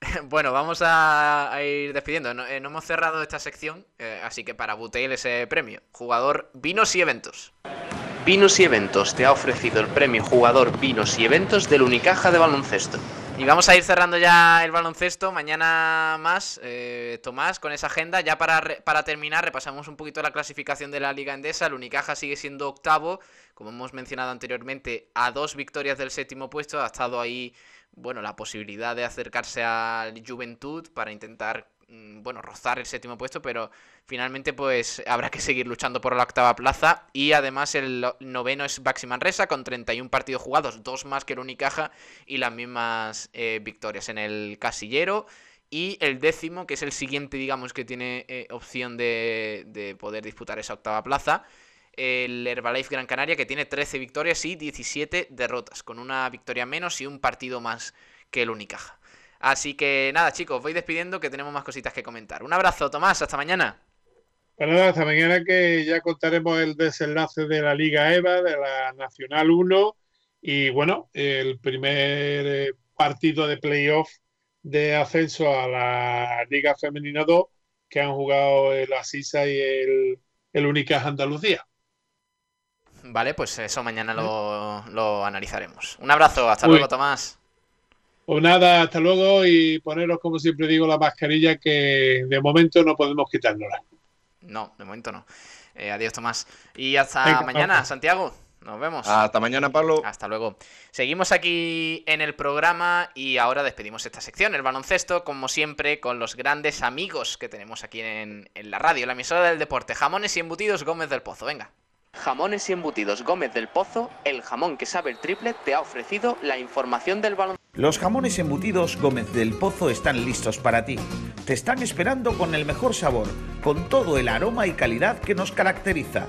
Bueno, vamos a, a ir despidiendo. No, eh, no hemos cerrado esta sección, eh, así que para Buteil ese premio. Jugador Vinos y Eventos. Vinos y Eventos te ha ofrecido el premio Jugador Vinos y Eventos del Unicaja de baloncesto. Y vamos a ir cerrando ya el baloncesto. Mañana más, eh, Tomás, con esa agenda. Ya para, para terminar, repasamos un poquito la clasificación de la Liga Endesa. El Unicaja sigue siendo octavo, como hemos mencionado anteriormente, a dos victorias del séptimo puesto. Ha estado ahí bueno, la posibilidad de acercarse al Juventud para intentar, bueno, rozar el séptimo puesto, pero finalmente pues habrá que seguir luchando por la octava plaza y además el noveno es Baxi Manresa con 31 partidos jugados, dos más que el Unicaja y las mismas eh, victorias en el casillero. Y el décimo, que es el siguiente, digamos, que tiene eh, opción de, de poder disputar esa octava plaza, el Herbalife Gran Canaria, que tiene 13 victorias y 17 derrotas, con una victoria menos y un partido más que el Unicaja. Así que nada, chicos, voy despidiendo que tenemos más cositas que comentar. Un abrazo, Tomás, hasta mañana. Pues nada, hasta mañana que ya contaremos el desenlace de la Liga EVA, de la Nacional 1 y bueno, el primer eh, partido de playoff de ascenso a la Liga Femenina 2 que han jugado el Asisa y el, el Unicaja Andalucía. Vale, pues eso mañana lo, lo analizaremos. Un abrazo, hasta Muy luego, Tomás. Pues nada, hasta luego y poneros, como siempre digo, la mascarilla que de momento no podemos quitárnosla. No, de momento no. Eh, adiós, Tomás. Y hasta Venga, mañana, vamos. Santiago. Nos vemos. Hasta mañana, Pablo. Hasta luego. Seguimos aquí en el programa y ahora despedimos esta sección, el baloncesto, como siempre, con los grandes amigos que tenemos aquí en, en la radio, la emisora del deporte. Jamones y embutidos Gómez del Pozo, venga. Jamones y embutidos Gómez del Pozo, el jamón que sabe el triple, te ha ofrecido la información del baloncesto. Los jamones embutidos Gómez del Pozo están listos para ti. Te están esperando con el mejor sabor, con todo el aroma y calidad que nos caracteriza.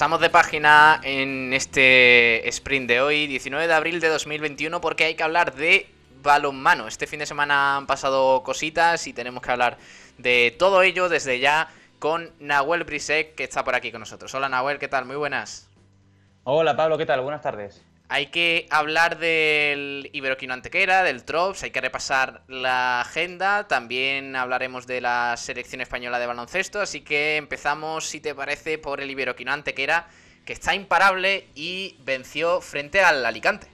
Pasamos de página en este sprint de hoy, 19 de abril de 2021, porque hay que hablar de balonmano. Este fin de semana han pasado cositas y tenemos que hablar de todo ello desde ya con Nahuel Brisek, que está por aquí con nosotros. Hola Nahuel, ¿qué tal? Muy buenas. Hola Pablo, ¿qué tal? Buenas tardes. Hay que hablar del Iberoquino Antequera, del TROPS, hay que repasar la agenda, también hablaremos de la selección española de baloncesto, así que empezamos, si te parece, por el Iberoquino Antequera, que está imparable y venció frente al Alicante.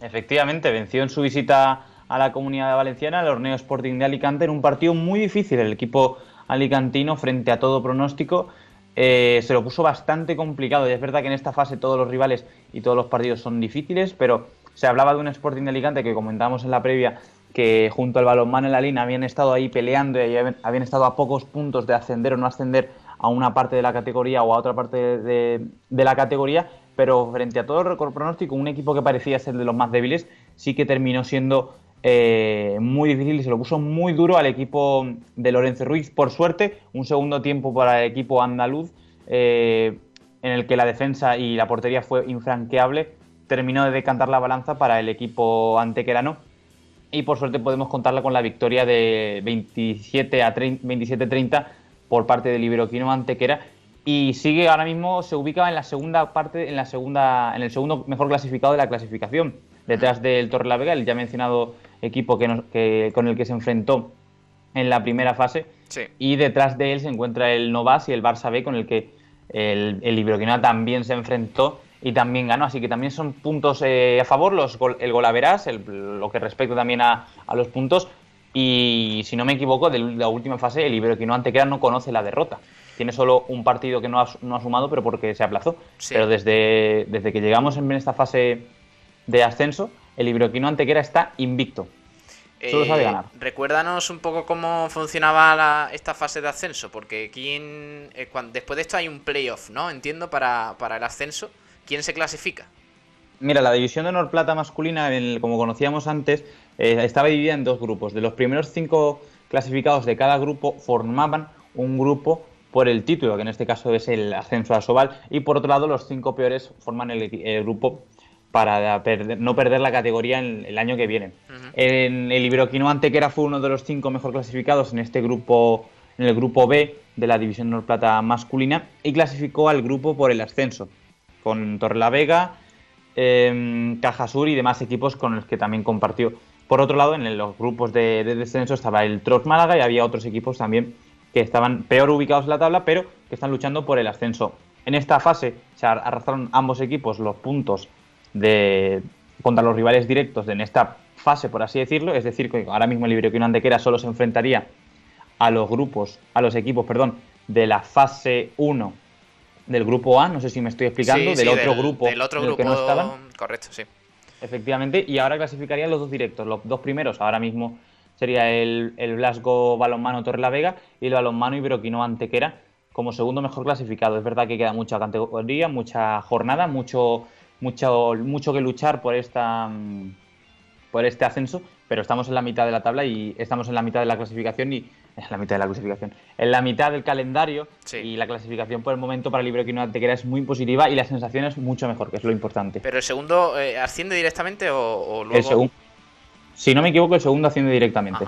Efectivamente, venció en su visita a la comunidad valenciana, al Orneo Sporting de Alicante, en un partido muy difícil. El equipo alicantino, frente a todo pronóstico, eh, se lo puso bastante complicado. Y es verdad que en esta fase todos los rivales y todos los partidos son difíciles, pero se hablaba de un Sporting de Alicante que comentábamos en la previa que junto al balonmano en la línea habían estado ahí peleando y habían estado a pocos puntos de ascender o no ascender a una parte de la categoría o a otra parte de, la categoría, pero frente a todo el pronóstico, un equipo que parecía ser de los más débiles sí que terminó siendo eh, muy difícil y se lo puso muy duro al equipo de Lorenzo Ruiz. Por suerte, un segundo tiempo para el equipo andaluz, eh, en el que la defensa y la portería fue infranqueable, terminó de decantar la balanza para el equipo antequerano. Y por suerte podemos contarla con la victoria de 27 a 27-30 por parte del Iberoquino Antequera. Y sigue ahora mismo, se ubica en la segunda parte, en la segunda, en el segundo mejor clasificado de la clasificación, detrás del Torre Vega, el ya mencionado equipo que, con el que se enfrentó en la primera fase. Y detrás de él se encuentra el Novas y el Barça B, con el que el, el también se enfrentó y también ganó. Así que también son puntos eh, a favor, los, el gol a verás, lo que respecta también a, los puntos. Y si no me equivoco, de la última fase, el Iberoquino Antequera no conoce la derrota. Tiene solo un partido que no ha, no ha sumado, pero porque se aplazó. Pero desde, desde que llegamos en esta fase de ascenso, el Iberoquino Antequera está invicto. Solo sabe eh, recuérdanos un poco cómo funcionaba esta fase de ascenso, porque quién, eh, después de esto hay un playoff, ¿no? Entiendo, para, el ascenso. ¿Quién se clasifica? Mira, la división de honor plata masculina, como conocíamos antes, eh, estaba dividida en dos grupos. De los primeros cinco clasificados de cada grupo formaban un grupo por el título, que en este caso es el ascenso a Sobal, y por otro lado los cinco peores forman el, el grupo para no perder la categoría en el año que viene. En el Iberoquino Antequera fue uno de los cinco mejor clasificados en este grupo, en el grupo B de la División Norplata masculina y clasificó al grupo por el ascenso, con Torrelavega, eh, Caja Sur y demás equipos con los que también compartió. Por otro lado, en los grupos de, descenso estaba el Trost Málaga y había otros equipos también que estaban peor ubicados en la tabla, pero que están luchando por el ascenso. En esta fase se arrastraron ambos equipos los puntos de, contra los rivales directos en esta fase, por así decirlo. Es decir, que ahora mismo el Iberoquino Antequera solo se enfrentaría a los grupos, a los equipos, perdón, de la fase 1 del grupo A, no sé si me estoy explicando, del otro grupo del otro grupo, que no estaban. Correcto, sí. Efectivamente, y ahora clasificarían los dos directos, los dos primeros, ahora mismo sería el, el Glasgow Balonmano Vega y el Balonmano Iberoquino Antequera como segundo mejor clasificado. Es verdad que queda mucha categoría, mucha jornada, mucho mucho, mucho que luchar por, esta, mm, por este ascenso, pero estamos en la mitad de la tabla y estamos en la mitad de la clasificación y en la mitad de la clasificación, en la mitad del calendario y la clasificación por el momento para el Iberoquino Antequera es muy positiva y la sensación es mucho mejor, que es lo importante. ¿Pero el segundo eh, asciende directamente o, luego...? El segundo, si no me equivoco, el segundo asciende directamente.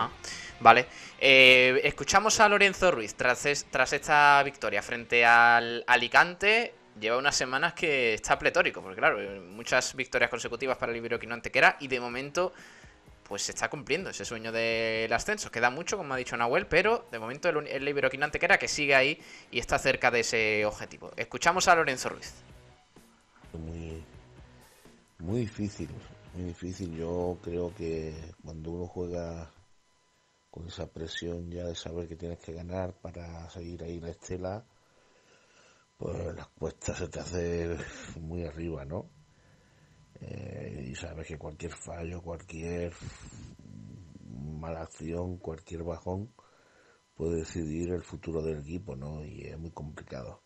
Vale. Eh, escuchamos a Lorenzo Ruiz tras, tras esta victoria frente al Alicante lleva unas semanas que está pletórico, porque claro, muchas victorias consecutivas para el Iberoquino Antequera y de momento pues se está cumpliendo ese sueño del ascenso. Queda mucho, como ha dicho Nahuel, pero de momento el, el Iberoquino Antequera que sigue ahí y está cerca de ese objetivo. Escuchamos a Lorenzo Ruiz. Muy, muy difícil, muy difícil. Yo creo que cuando uno juega con esa presión ya de saber que tienes que ganar para seguir ahí la estela, pues las cuestas se te hace muy arriba, ¿no? Eh, y sabes que cualquier fallo, cualquier mala acción, cualquier bajón puede decidir el futuro del equipo, ¿no? Y es muy complicado.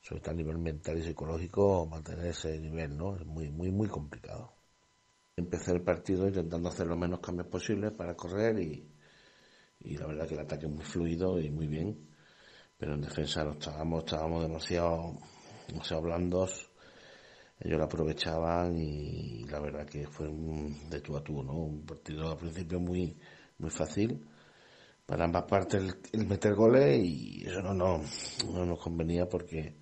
Sobre todo a nivel mental y psicológico, mantener ese nivel, ¿no? Es muy, muy, muy complicado. Empecé el partido intentando hacer los menos cambios posibles para correr y, y la verdad que el ataque es muy fluido y muy bien pero en defensa no estábamos, estábamos demasiado, demasiado blandos, ellos lo aprovechaban y la verdad que fue un de tú a tú, ¿no? Un partido al principio muy, muy fácil para ambas partes el, meter goles y eso no, no, no nos convenía porque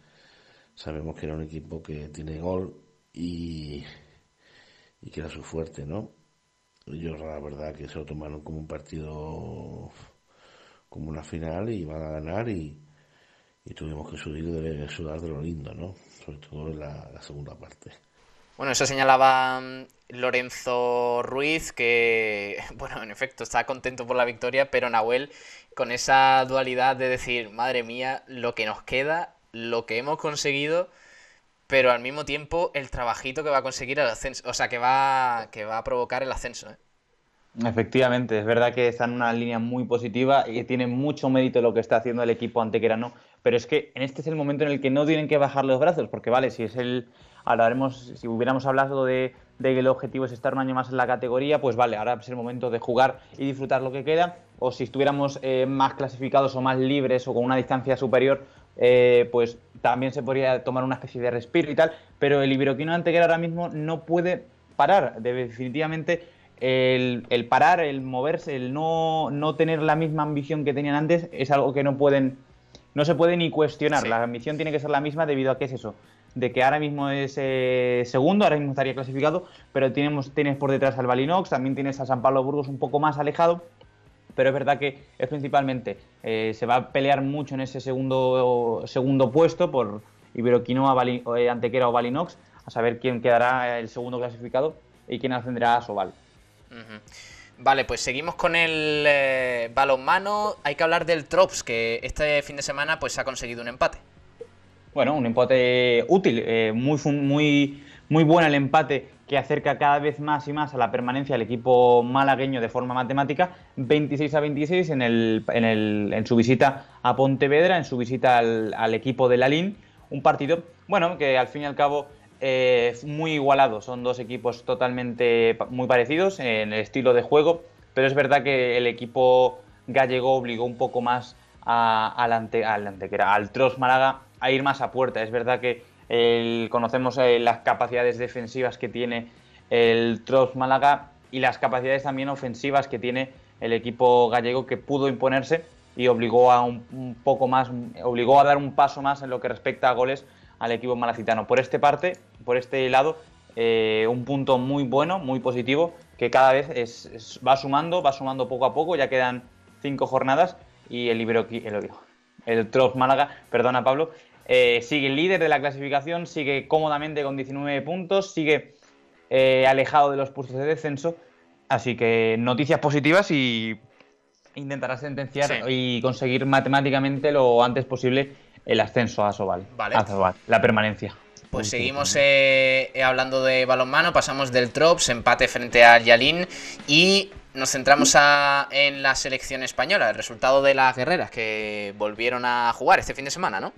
sabemos que era un equipo que tiene gol y, y que era su fuerte, ¿no? Ellos la verdad que se lo tomaron como un partido como una final y van a ganar y, y tuvimos que subir de, sudar de lo lindo, ¿no? Sobre todo en la, segunda parte. Bueno, eso señalaba mm, Lorenzo Ruiz, que, bueno, en efecto, está contento por la victoria, pero Nahuel, con esa dualidad de decir, madre mía, lo que nos queda, lo que hemos conseguido, pero al mismo tiempo el trabajito que va a conseguir el ascenso, o sea, que va, que va a provocar el ascenso. ¿eh? Efectivamente, es verdad que está en una línea muy positiva y que tiene mucho mérito lo que está haciendo el equipo antequerano, pero es que en este es el momento en el que no tienen que bajar los brazos, porque vale, si es el hablaremos, si hubiéramos hablado de, que el objetivo es estar un año más en la categoría, pues vale, ahora es el momento de jugar y disfrutar lo que queda, o si estuviéramos eh, más clasificados o más libres o con una distancia superior, eh, pues también se podría tomar una especie de respiro y tal, pero el Iberoquino Antequera ahora mismo no puede parar, definitivamente el, parar, el moverse, el no, no, tener la misma ambición que tenían antes es algo que no pueden, no se puede ni cuestionar. La ambición tiene que ser la misma debido a que es eso, de que ahora mismo es eh, segundo, ahora mismo estaría clasificado, pero tenemos, tienes por detrás al Balinox, también tienes a San Pablo Burgos un poco más alejado, pero es verdad que es principalmente, eh, se va a pelear mucho en ese segundo, segundo puesto por Iberoquinoa, eh, Antequera o Balinox, a saber quién quedará el segundo clasificado y quién ascenderá a Sobal. Vale, pues seguimos con el eh, balonmano. Hay que hablar del Trops, que este fin de semana pues ha conseguido un empate. Bueno, un empate útil, eh, muy, muy, muy bueno el empate que acerca cada vez más y más a la permanencia del equipo malagueño de forma matemática, 26 a 26 en, el, en, el, en su visita a Pontevedra, en su visita al, al equipo de Lalín. Un partido, bueno, que al fin y al cabo eh, muy igualado. Son dos equipos totalmente muy parecidos en el estilo de juego, pero es verdad que el equipo gallego obligó un poco más al, ante, al, al Tros Málaga a ir más a puerta. Es verdad que conocemos eh, las capacidades defensivas que tiene el Tros Málaga y las capacidades también ofensivas que tiene el equipo gallego que pudo imponerse y obligó a un poco más, obligó a dar un paso más en lo que respecta a goles al equipo malacitano. Por este parte, por este lado, eh, un punto muy bueno, muy positivo, que cada vez es, va sumando, va sumando poco a poco, ya quedan cinco jornadas y el Ibero, el, el Trops Málaga, perdona Pablo, eh, sigue líder de la clasificación, sigue cómodamente con 19 puntos, sigue eh, alejado de los puestos de descenso, así que noticias positivas y intentará sentenciar y conseguir matemáticamente lo antes posible el ascenso a Sobal. Vale. la permanencia. Pues seguimos eh, eh, hablando de balonmano, pasamos del Trops, empate frente al Yalín y nos centramos en la selección española, el resultado de las guerreras que volvieron a jugar este fin de semana, ¿no?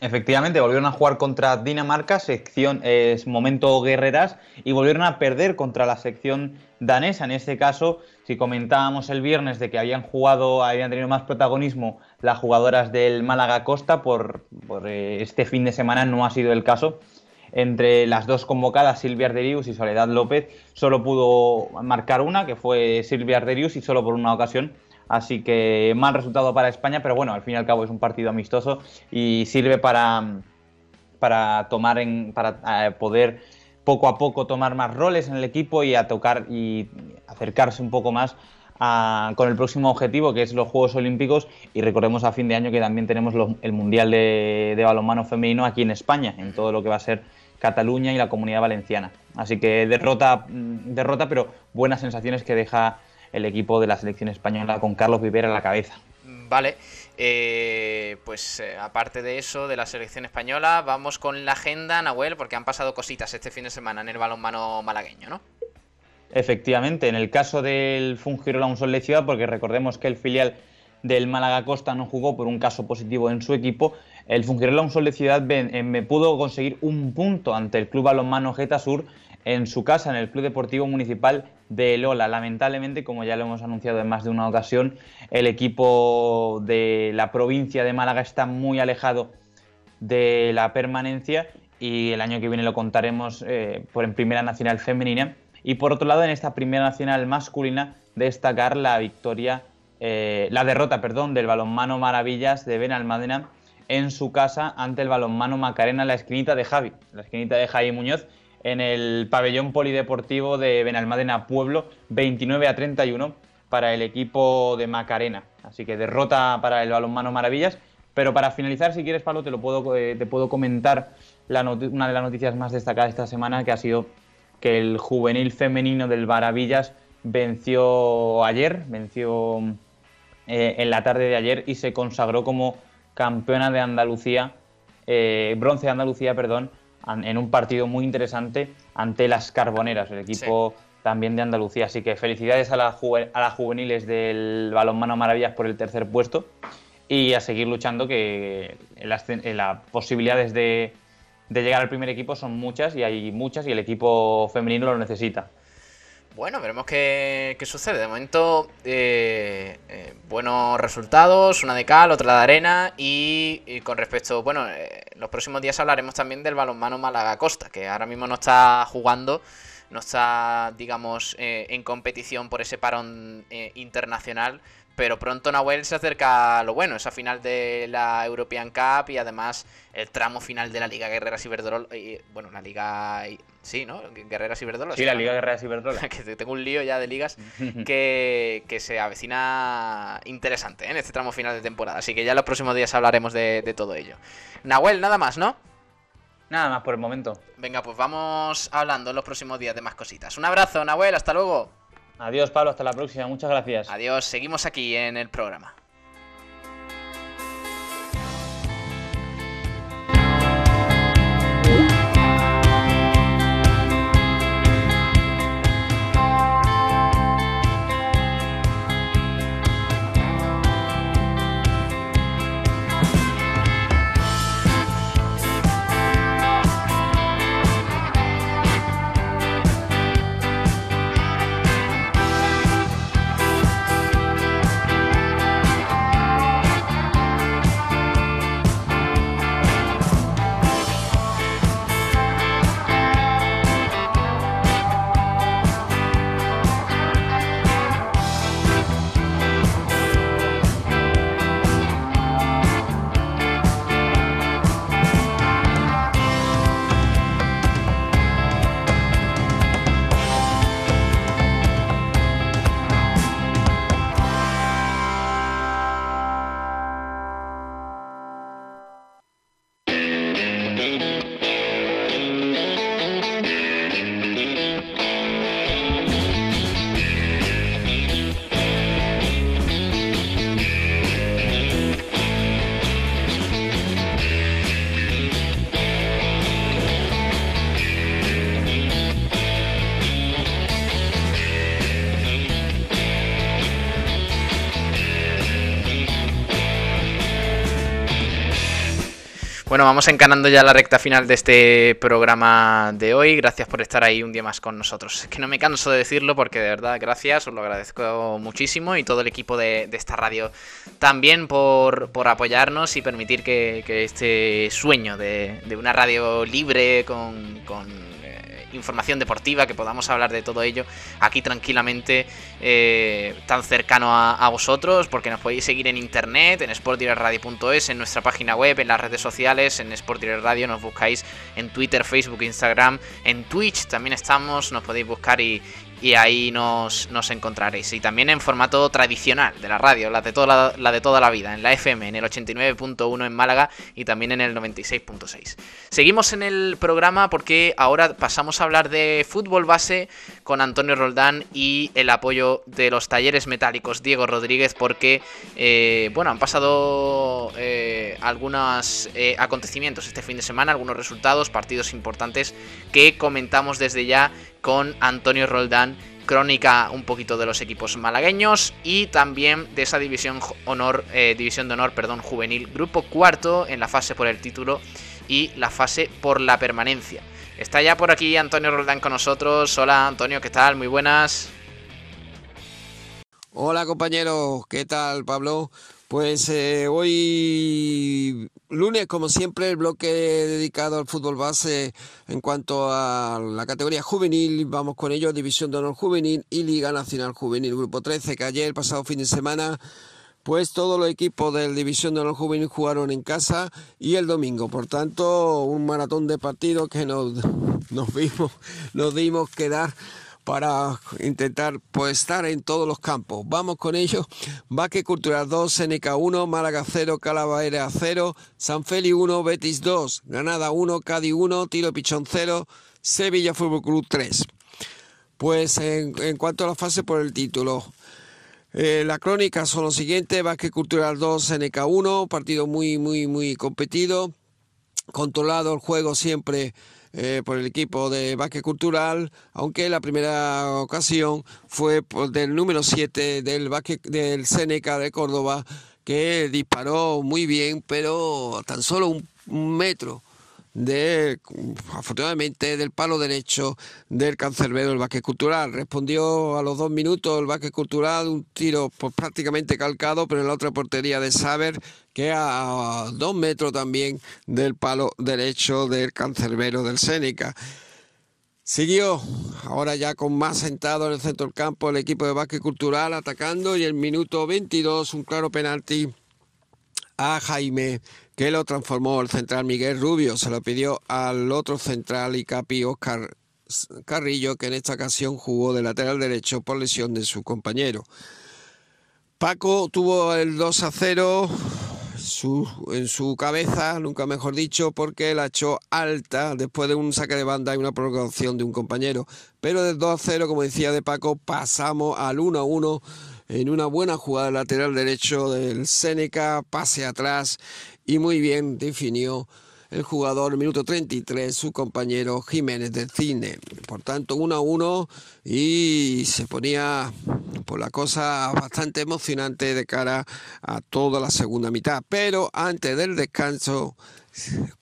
Efectivamente, volvieron a jugar contra Dinamarca, sección es momento guerreras, y volvieron a perder contra la sección danesa. En este caso, si comentábamos el viernes de que habían jugado, habían tenido más protagonismo las jugadoras del Málaga Costa, por, eh, este fin de semana no ha sido el caso. Entre las dos convocadas, Silvia Arderius y Soledad López, solo pudo marcar una, que fue Silvia Arderius, y solo por una ocasión Así que mal resultado para España, pero bueno, al fin y al cabo es un partido amistoso y sirve para, para tomar en, para eh, poder poco a poco tomar más roles en el equipo y a tocar y acercarse un poco más con el próximo objetivo que es los Juegos Olímpicos y recordemos a fin de año que también tenemos el Mundial de, Balonmano Femenino aquí en España, en todo lo que va a ser Cataluña y la Comunidad Valenciana. Así que derrota, mm, derrota pero buenas sensaciones que deja el equipo de la selección española con Carlos Vivera a la cabeza. Vale, eh, pues eh, aparte de eso, de la selección española, vamos con la agenda, Nahuel, porque han pasado cositas este fin de semana en el balonmano malagueño, ¿no? Efectivamente, en el caso del Fungirola Unson Ciudad, porque recordemos que el filial del Málaga Costa no jugó por un caso positivo en su equipo, el Fungirola Unsol de Ciudad eh, me pudo conseguir un punto ante el Club Balonmano Geta Sur en su casa, en el Club Deportivo Municipal de Lola. Lamentablemente, como ya lo hemos anunciado en más de una ocasión, el equipo de la provincia de Málaga está muy alejado de la permanencia y el año que viene lo contaremos eh, por en Primera Nacional Femenina. Y por otro lado, en esta Primera Nacional Masculina, destacar la victoria, eh, la derrota, perdón, del balonmano Maravillas de Benalmádena en su casa ante el balonmano Macarena, la esquinita de Javi, la esquinita de Javi Muñoz, en el pabellón polideportivo de Benalmádena Pueblo, 29 a 31 para el equipo de Macarena. Así que derrota para el balonmano Maravillas. Pero para finalizar, si quieres, Pablo, te, lo puedo, eh, te puedo comentar una de las noticias más destacadas esta semana, que ha sido que el juvenil femenino del Maravillas venció ayer, venció eh, en la tarde de ayer y se consagró como campeona de Andalucía, eh, bronce de Andalucía, perdón, en un partido muy interesante ante las Carboneras, el equipo también de Andalucía. Así que felicidades a, las juveniles del Balonmano Maravillas por el tercer puesto y a seguir luchando que las, las posibilidades de, de llegar al primer equipo son muchas y hay muchas y el equipo femenino lo necesita. Bueno, veremos qué, sucede. De momento, eh, eh, buenos resultados, una de cal, otra de arena. Y, con respecto, bueno, eh, los próximos días hablaremos también del balonmano Málaga Costa, que ahora mismo no está jugando, no está, digamos, en competición por ese parón internacional. Pero pronto Nahuel se acerca a lo bueno, esa final de la European Cup y además el tramo final de la Liga Guerreras Iberdrola. Bueno, la Liga. Sí, ¿no? Guerreras Iberdrola. Sí, la Liga Guerreras Iberdrola. que tengo un lío ya de ligas que, se avecina interesante ¿eh? en este tramo final de temporada. Así que ya en los próximos días hablaremos de, de todo ello. Nahuel, nada más, ¿no? Nada más por el momento. Venga, pues vamos hablando en los próximos días de más cositas. Un abrazo, Nahuel, hasta luego. Adiós, Pablo, hasta la próxima. Muchas gracias. Adiós, seguimos aquí en el programa. Bueno, vamos encanando ya la recta final de este programa de hoy. Gracias por estar ahí un día más con nosotros. Es que no me canso de decirlo porque de verdad, gracias, os lo agradezco muchísimo y todo el equipo de, esta radio también por, apoyarnos y permitir que, este sueño de, una radio libre con, información deportiva, que podamos hablar de todo ello aquí tranquilamente, eh, tan cercano a, vosotros, porque nos podéis seguir en internet, en sportdirectradio.es, en nuestra página web, en las redes sociales, en Sport Radio, nos buscáis en Twitter, Facebook, Instagram, en Twitch también estamos, nos podéis buscar y, y ahí nos, encontraréis. Y también en formato tradicional de la radio, la de, toda la, de toda la vida, en la FM, en el 89.1 en Málaga y también en el 96.6. Seguimos en el programa porque ahora pasamos a hablar de fútbol base con Antonio Roldán y el apoyo de los talleres metálicos Diego Rodríguez porque, eh, bueno, han pasado eh, algunos eh, acontecimientos este fin de semana, algunos resultados, partidos importantes que comentamos desde ya con Antonio Roldán, crónica un poquito de los equipos malagueños y también de esa división honor, eh, división de honor, perdón, juvenil, grupo cuarto en la fase por el título y la fase por la permanencia. Está ya por aquí Antonio Roldán con nosotros. Hola Antonio, ¿qué tal? Muy buenas. Hola compañeros, ¿qué tal Pablo? Pues eh, hoy lunes, como siempre, el bloque dedicado al fútbol base en cuanto a la categoría juvenil. Vamos con ello, División de Honor Juvenil y Liga Nacional Juvenil, Grupo 13, que ayer, el pasado fin de semana, pues todos los equipos del División de Honor Juvenil jugaron en casa y el domingo. Por tanto, un maratón de partidos que nos, nos vimos, nos dimos quedar para intentar pues, estar en todos los campos. Vamos con ello. Baque Cultural 2, Seneca 1, Málaga 0, Calavera 0, San Feli 1, Betis 2, Granada 1, Cádiz 1, Tiro Pichón 0, Sevilla Fútbol Club 3. Pues en, cuanto a la fase por el título. Eh, la crónica son los siguientes, Baque Cultural 2, Seneca 1, partido muy, muy, muy competido, controlado el juego siempre eh, por el equipo de básquet cultural, aunque la primera ocasión fue por del número 7 del, del Seneca de Córdoba, que disparó muy bien, pero tan solo un metro de, afortunadamente, del palo derecho del cancerbero del básquet cultural. Respondió a los dos minutos el básquet cultural, un tiro pues, prácticamente calcado, pero en la otra portería de Saber, que a dos metros también del palo derecho del cancerbero del Seneca. Siguió, ahora ya con más sentado en el centro del campo, el equipo de básquet cultural atacando y el minuto 22 un claro penalti a Jaime que lo transformó el central Miguel Rubio. Se lo pidió al otro central y capi Oscar Carrillo, que en esta ocasión jugó de lateral derecho por lesión de su compañero. Paco tuvo el 2 a 0 en su cabeza, nunca mejor dicho, porque la echó alta después de un saque de banda y una provocación de un compañero. Pero del 2 a 0, como decía de Paco, pasamos al 1 a 1 en una buena jugada lateral derecho del Seneca, pase atrás y muy bien definió el jugador, minuto 33, su compañero Jiménez del Cine. Por tanto, 1 a 1 y se ponía por la cosa bastante emocionante de cara a toda la segunda mitad. Pero antes del descanso,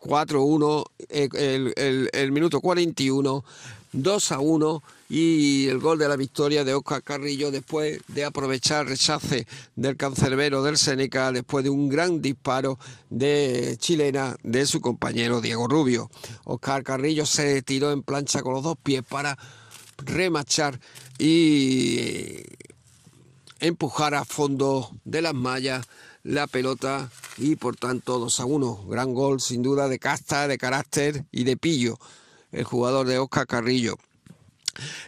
4-1, eh, el, el, el minuto 41, 2 a 1 y el gol de la victoria de Oscar Carrillo después de aprovechar rechace del cancerbero del Seneca después de un gran disparo de chilena de su compañero Diego Rubio. Oscar Carrillo se tiró en plancha con los dos pies para remachar y empujar a fondo de las mallas la pelota y por tanto 2 a 1. Gran gol sin duda de casta, de carácter y de pillo el jugador de Oscar Carrillo.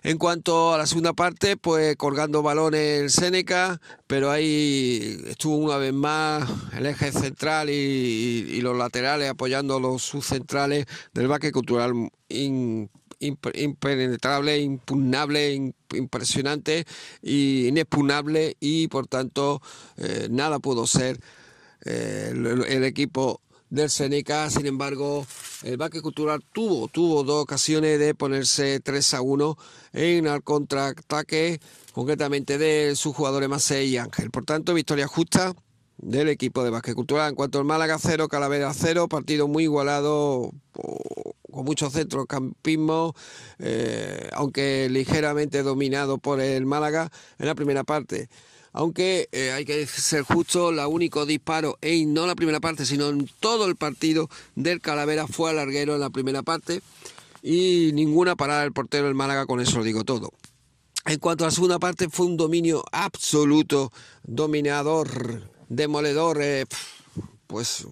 En cuanto a la segunda parte, pues colgando balones el Seneca, pero ahí estuvo una vez más el eje central y, los laterales apoyando los subcentrales del baque cultural impenetrable, impugnable, impresionante e inexpugnable y por tanto eh, nada pudo ser eh, el equipo del Seneca. Sin embargo, el Baque Cultural tuvo, tuvo dos ocasiones de ponerse 3 a 1 en el contraataque, concretamente de sus jugadores Macei y Ángel. Por tanto, victoria justa del equipo de Baque Cultural. En cuanto al Málaga 0, Calavera 0, partido muy igualado con mucho centrocampismo, eh, aunque ligeramente dominado por el Málaga en la primera parte aunque eh, hay que ser justo, la único disparo en no la primera parte, sino en todo el partido del Calavera fue al larguero en la primera parte y ninguna parada del portero del Málaga, con eso lo digo todo. En cuanto a la segunda parte, fue un dominio absoluto, dominador, demoledor, eh, pues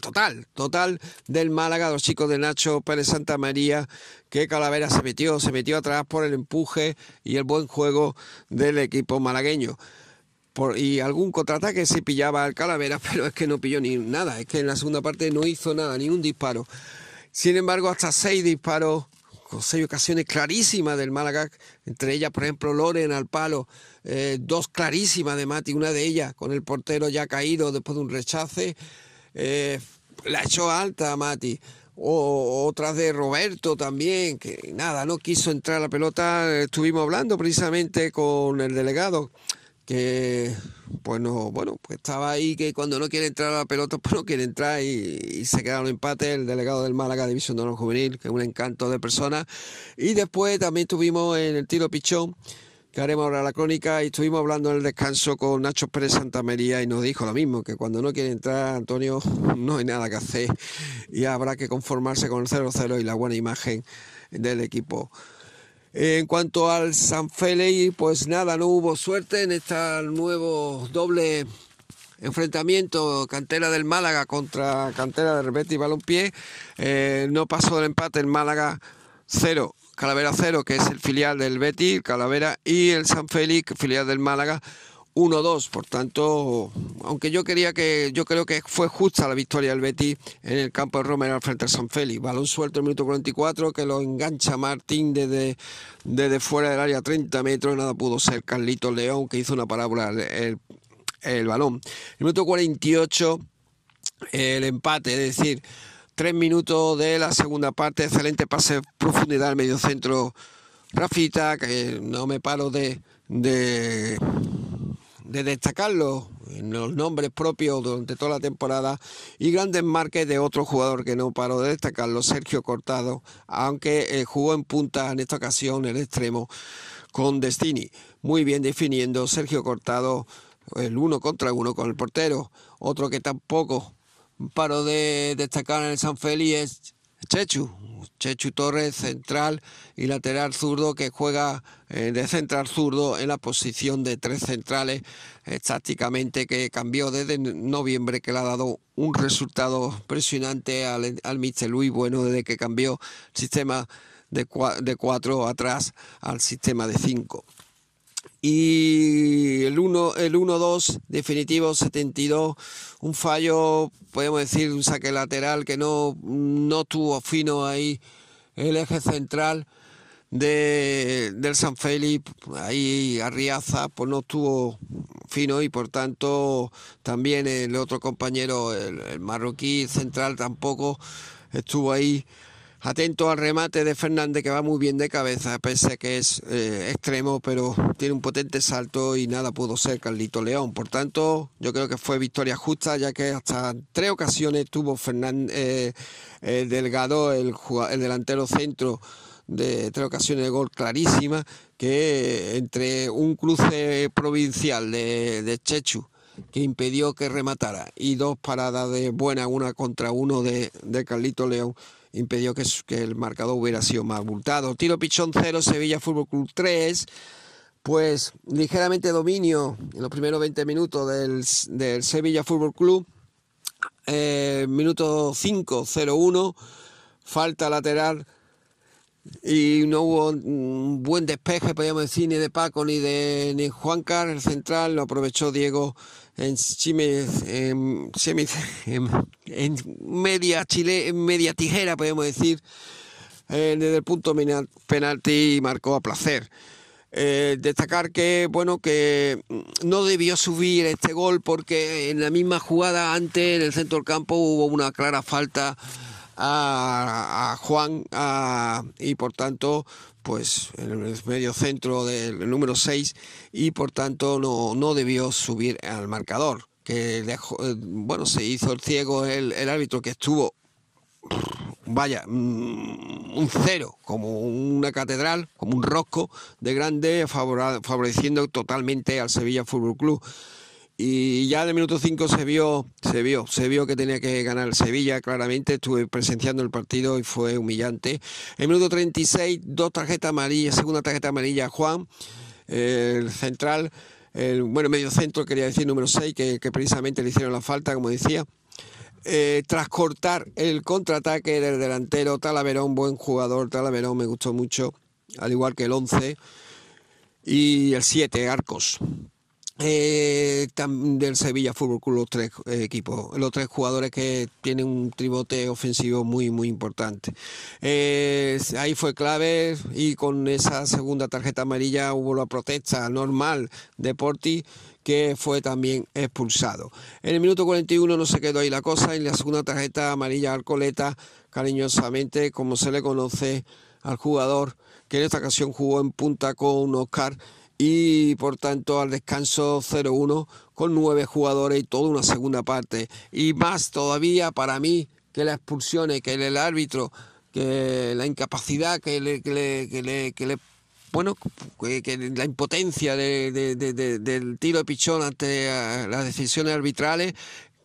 total, total del Málaga, los chicos de Nacho Pérez Santa María, que Calavera se metió, se metió atrás por el empuje y el buen juego del equipo malagueño. Y algún contraataque se pillaba al Calavera, pero es que no pilló ni nada, es que en la segunda parte no hizo nada, ni un disparo. Sin embargo, hasta seis disparos con seis ocasiones clarísimas del Málaga, entre ellas, por ejemplo, Loren al palo, eh, dos clarísimas de Mati, una de ellas con el portero ya caído después de un rechace, eh, la echó alta a Mati. O otras de Roberto también, que nada, no quiso entrar a la pelota. Estuvimos hablando precisamente con el delegado que pues no, bueno, pues estaba ahí que cuando no quiere entrar a la pelota, pues no quiere entrar y, se quedaron empate el delegado del Málaga División de Honor Juvenil, que es un encanto de persona. Y después también estuvimos en el tiro pichón, que haremos ahora la crónica, y estuvimos hablando en el descanso con Nacho Pérez Santamaría y nos dijo lo mismo, que cuando no quiere entrar Antonio no hay nada que hacer y habrá que conformarse con el 0-0 y la buena imagen del equipo. En cuanto al San Félix, pues nada, no hubo suerte en este nuevo doble enfrentamiento cantera del Málaga contra cantera del Betis Balompié. Eh, no pasó del empate el Málaga 0, Calavera 0, que es el filial del Betis, Calavera, y el San Félix, filial del Málaga, 1-2. Por tanto, aunque yo quería que, yo creo que fue justa la victoria del Betis en el campo de Romero frente al San Félix. Balón suelto en el minuto 44 que lo engancha Martín desde, desde fuera del área 30 metros. Nada pudo ser Carlito León que hizo una parábola el, el balón. El minuto 48 el empate, es decir, tres minutos de la segunda parte, excelente pase profundidad al medio centro. Rafita, que no me paro de, de de destacarlo en los nombres propios durante toda la temporada y grandes marques de otro jugador que no paró de destacarlo, Sergio Cortado, aunque eh, jugó en punta en esta ocasión el extremo con Destini. Muy bien definiendo Sergio Cortado el uno contra uno con el portero. Otro que tampoco paró de destacar en el San Félix Chechu, Chechu Torres, central y lateral zurdo que juega eh, de central zurdo en la posición de tres centrales, tácticamente que cambió desde noviembre, que le ha dado un resultado impresionante al, al Mister Luis Bueno desde que cambió el sistema de, de cuatro atrás al sistema de cinco y el 1 el 1-2 definitivo 72 un fallo podemos decir un saque lateral que no no tuvo fino ahí el eje central de, del San Félix ahí Arriaza pues no estuvo fino y por tanto también el otro compañero el, el marroquí central tampoco estuvo ahí Atento al remate de Fernández que va muy bien de cabeza, pese a que es eh, extremo, pero tiene un potente salto y nada pudo ser Carlito León. Por tanto, yo creo que fue victoria justa, ya que hasta tres ocasiones tuvo Fernández, eh, el Delgado, el, el delantero centro, de tres ocasiones de gol clarísima, que entre un cruce provincial de, Chechu que impidió que rematara y dos paradas de buena una contra uno de Carlito León impidió que, el marcador hubiera sido más abultado. Tiro pichón 0, Sevilla Fútbol Club 3. Pues ligeramente dominio en los primeros 20 minutos del, Sevilla Fútbol Club. Eh, minuto 5, 0-1. Falta lateral y no hubo un buen despeje, podríamos decir, ni de Paco ni de ni Juan Carlos, el central, lo aprovechó Diego en, en, en, media chile, en media tijera, podemos decir, eh, desde el punto penalti y marcó a placer. Eh, destacar que bueno que no debió subir este gol porque en la misma jugada antes en el centro del campo hubo una clara falta a, Juan y por tanto pues en el medio centro del número 6 y por tanto no, no debió subir al marcador que dejó, eh, bueno se hizo el ciego el, el árbitro que estuvo vaya, mm, un cero, como una catedral, como un rosco de grande, favoreciendo totalmente al Sevilla Fútbol Club. Y ya en el minuto 5 se vio, se vio, se vio que tenía que ganar Sevilla, claramente, estuve presenciando el partido y fue humillante. En el minuto 36, dos tarjetas amarillas, segunda tarjeta amarilla Juan, el central, el bueno, medio centro, quería decir número 6, que, que precisamente le hicieron la falta, como decía. Eh, tras cortar el contraataque del delantero Talaverón, buen jugador, Talaverón me gustó mucho, al igual que el 11 y el 7, Arcos. Eh, del Sevilla Fútbol Club, los tres eh, equipos, los tres jugadores que tienen un tribote ofensivo muy, muy importante. Eh, ahí fue clave y con esa segunda tarjeta amarilla hubo la protesta normal de Porti que fue también expulsado. En el minuto 41 no se quedó ahí la cosa, en la segunda tarjeta amarilla Arcoleta, cariñosamente, como se le conoce al jugador, que en esta ocasión jugó en punta con Oscar y por tanto al descanso 0-1 con nueve jugadores y toda una segunda parte. Y más todavía para mí que las expulsiones, que el árbitro, que la incapacidad que le, bueno, que, la impotencia del tiro de pichón ante eh, las decisiones arbitrales,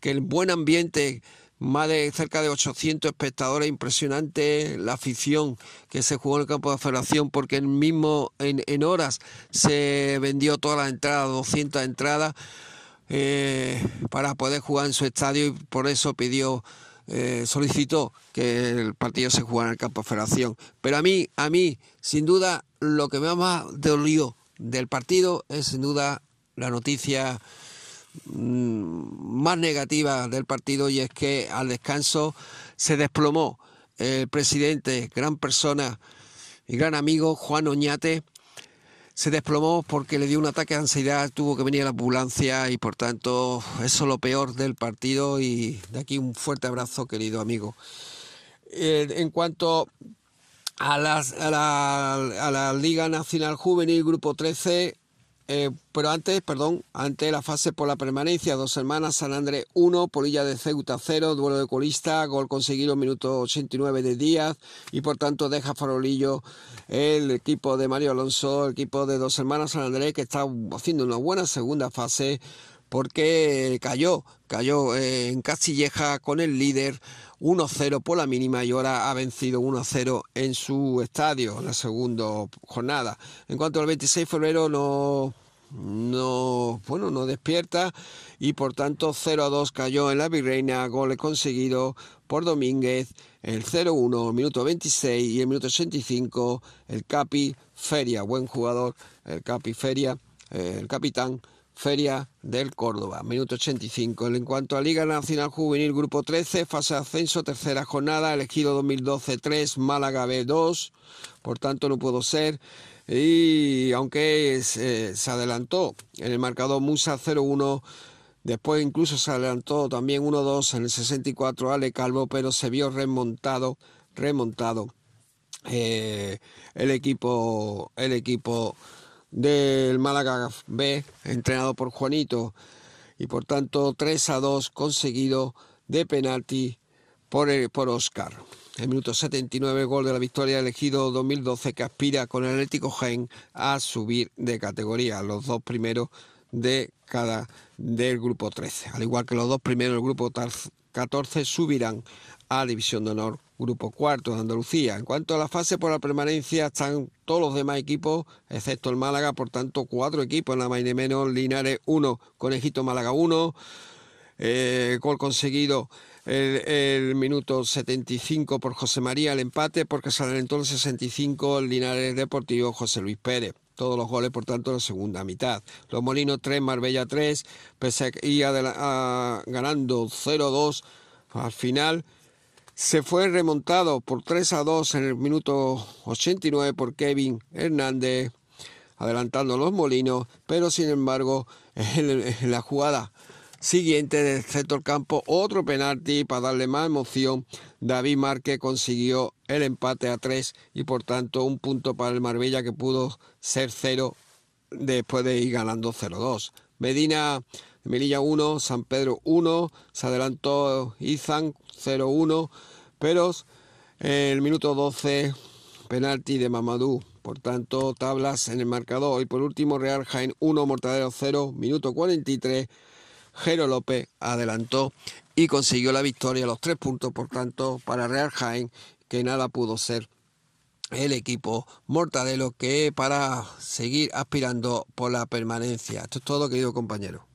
que el buen ambiente más de cerca de 800 espectadores, impresionante la afición que se jugó en el campo de federación porque en mismo en, horas se vendió toda la entrada, 200 entradas eh, para poder jugar en su estadio y por eso pidió eh, solicitó que el partido se jugara en el campo de federación. Pero a mí, a mí, sin duda, lo que más dolió del partido es sin duda la noticia más negativa del partido y es que al descanso se desplomó el presidente, gran persona y gran amigo Juan Oñate, se desplomó porque le dio un ataque de ansiedad, tuvo que venir a la ambulancia y por tanto eso es lo peor del partido y de aquí un fuerte abrazo querido amigo. Eh, en cuanto a, las, la, a la Liga Nacional Juvenil Grupo 13, eh, pero antes, perdón, antes la fase por la permanencia, dos hermanas, San Andrés 1, Polilla de Ceuta 0, duelo de colista, gol conseguido minuto 89 de Díaz y por tanto deja farolillo el equipo de Mario Alonso, el equipo de dos hermanas San Andrés que está haciendo una buena segunda fase porque cayó, cayó eh, en Castilleja con el líder 1-0 por la mínima y ahora ha vencido 1-0 en su estadio en la segunda jornada. En cuanto al 26 de febrero no no bueno no despierta y por tanto 0 2 cayó en la Virreina, gol conseguido por Domínguez, el 0-1, minuto 26 y el minuto 85 el Capi Feria, buen jugador, el Capi Feria, eh, el capitán Feria del Córdoba, minuto 85. En cuanto a Liga Nacional Juvenil, grupo 13, fase de ascenso, tercera jornada, elegido 2012 3, Málaga B 2, por tanto no puedo ser. Y aunque se, se adelantó en el marcador Musa 0-1, después incluso se adelantó también 1-2 en el 64 Ale Calvo, pero se vio remontado, remontado eh, el equipo, el equipo del Málaga B, entrenado por Juanito, y por tanto 3 a 2 conseguido de penalti por, por Oscar. El minuto 79, gol de la victoria elegido 2012 que aspira con el Atlético Gen a subir de categoría, los dos primeros de cada del grupo 13. Al igual que los dos primeros del grupo 14 subirán a División de Honor Grupo Cuarto de Andalucía. En cuanto a la fase por la permanencia, están todos los demás equipos, excepto el Málaga, por tanto, cuatro equipos la más menos, Linares 1, Conejito Málaga 1, eh, gol conseguido el, minuto 75 por José María, el empate, porque se adelantó el 65 el Linares Deportivo José Luis Pérez. Todos los goles, por tanto, en la segunda mitad. Los Molinos 3, Marbella 3, pese a ganando 0-2 al final se fue remontado por 3 a 2 en el minuto 89 por Kevin Hernández, adelantando los molinos, pero sin embargo, en, la jugada siguiente del sector campo, otro penalti para darle más emoción. David Márquez consiguió el empate a 3 y por tanto un punto para el Marbella que pudo ser 0 después de ir ganando 0-2. Medina Melilla 1, San Pedro 1, se adelantó Izan 0-1, pero en el minuto 12 penalti de Mamadou. Por tanto, tablas en el marcador. Y por último, Real Jaén 1, Mortadero 0, minuto 43. Jero López adelantó y consiguió la victoria, los tres puntos, por tanto, para Real Jaén, que nada pudo ser el equipo mortadelo que para seguir aspirando por la permanencia. Esto es todo, querido compañero.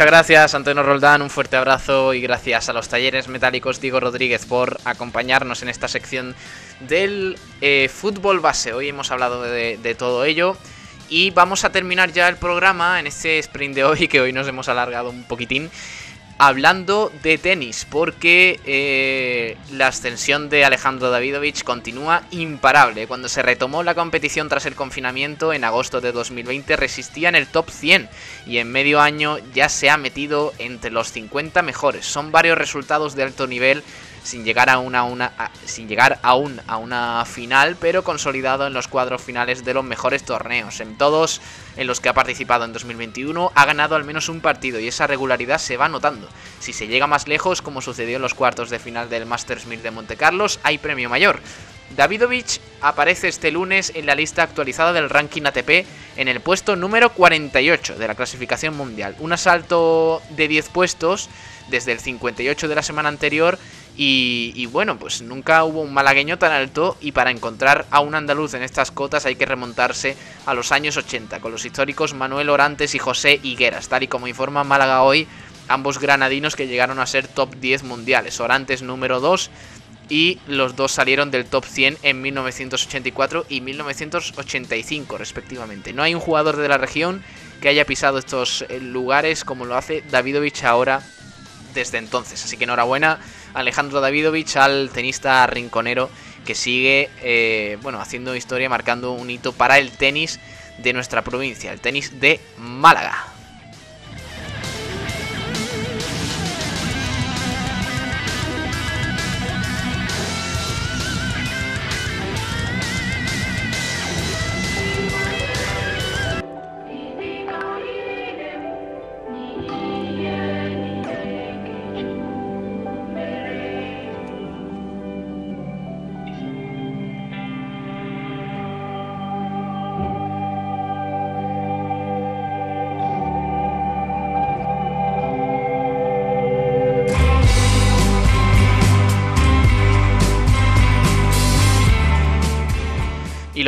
Muchas gracias, Antonio Roldán, un fuerte abrazo y gracias a los talleres metálicos Diego Rodríguez por acompañarnos en esta sección del eh, fútbol base. Hoy hemos hablado de, de todo ello y vamos a terminar ya el programa en este sprint de hoy, que hoy nos hemos alargado un poquitín, hablando de tenis, porque eh, la ascensión de Alejandro Davidovich continúa imparable. Cuando se retomó la competición tras el confinamiento en agosto de 2020 resistía en el top 100 y en medio año ya se ha metido entre los 50 mejores. Son varios resultados de alto nivel sin llegar a una, una sin llegar aún a una final, pero consolidado en los cuadros finales de los mejores torneos. En todos en los que ha participado en 2021 ha ganado al menos un partido y esa regularidad se va notando. Si se llega más lejos, como sucedió en los cuartos de final del Masters 1000 de Monte Carlos, hay premio mayor. Davidovich aparece este lunes en la lista actualizada del ranking ATP en el puesto número 48 de la clasificación mundial. Un asalto de 10 puestos desde el 58 de la semana anterior y, y, bueno, pues nunca hubo un malagueño tan alto y para encontrar a un andaluz en estas cotas hay que remontarse a los años 80 con los históricos Manuel Orantes y José Higueras, tal y como informa Málaga hoy, ambos granadinos que llegaron a ser top 10 mundiales. Orantes número 2 y los dos salieron del top 100 en 1984 y 1985 respectivamente. No hay un jugador de la región que haya pisado estos lugares como lo hace Davidovich ahora desde entonces. Así que enhorabuena Alejandro Davidovich al tenista rinconero que sigue eh, bueno, haciendo historia, marcando un hito para el tenis de nuestra provincia, el tenis de Málaga.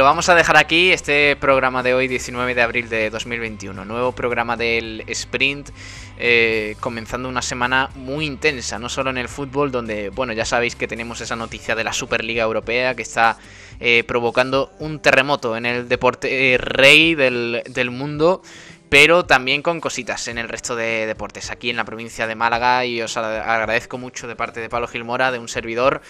Lo vamos a dejar aquí, este programa de hoy, 19 de abril de 2021. Nuevo programa del Sprint, eh, comenzando una semana muy intensa, no solo en el fútbol, donde, bueno, ya sabéis que tenemos esa noticia de la Superliga Europea que está eh, provocando un terremoto en el deporte eh, rey del, del mundo pero también con cositas en el resto de deportes. Aquí en la provincia de Málaga y os agradezco mucho de parte de Pablo Gilmora, de un servidor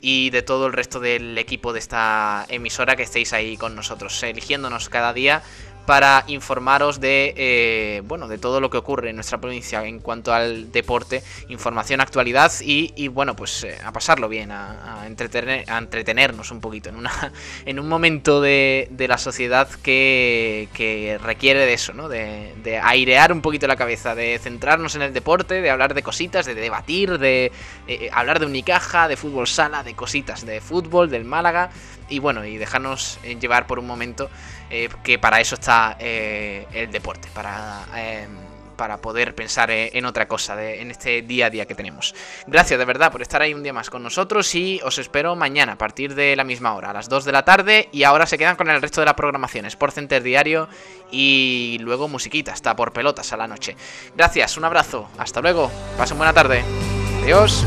y de todo el resto del equipo de esta emisora que estéis ahí con nosotros, eligiéndonos cada día para informaros de eh, bueno de todo lo que ocurre en nuestra provincia en cuanto al deporte, información, actualidad y, y bueno pues eh, a pasarlo bien, a, a, entretener, a entretenernos un poquito en una en un momento de, de la sociedad que, que, requiere de eso, ¿no? De, de, airear un poquito la cabeza, de centrarnos en el deporte, de hablar de cositas, de debatir, de eh, hablar de Unicaja, de fútbol sala, de cositas, de fútbol, del Málaga y bueno y dejarnos llevar por un momento eh, que para eso está eh, el deporte, para, eh, para poder pensar en otra cosa, de, en este día a día que tenemos. Gracias de verdad por estar ahí un día más con nosotros y os espero mañana a partir de la misma hora, a las 2 de la tarde y ahora se quedan con el resto de la programación, Sport Center Diario y luego musiquita, hasta por pelotas a la noche. Gracias, un abrazo, hasta luego, pasen buena tarde, adiós.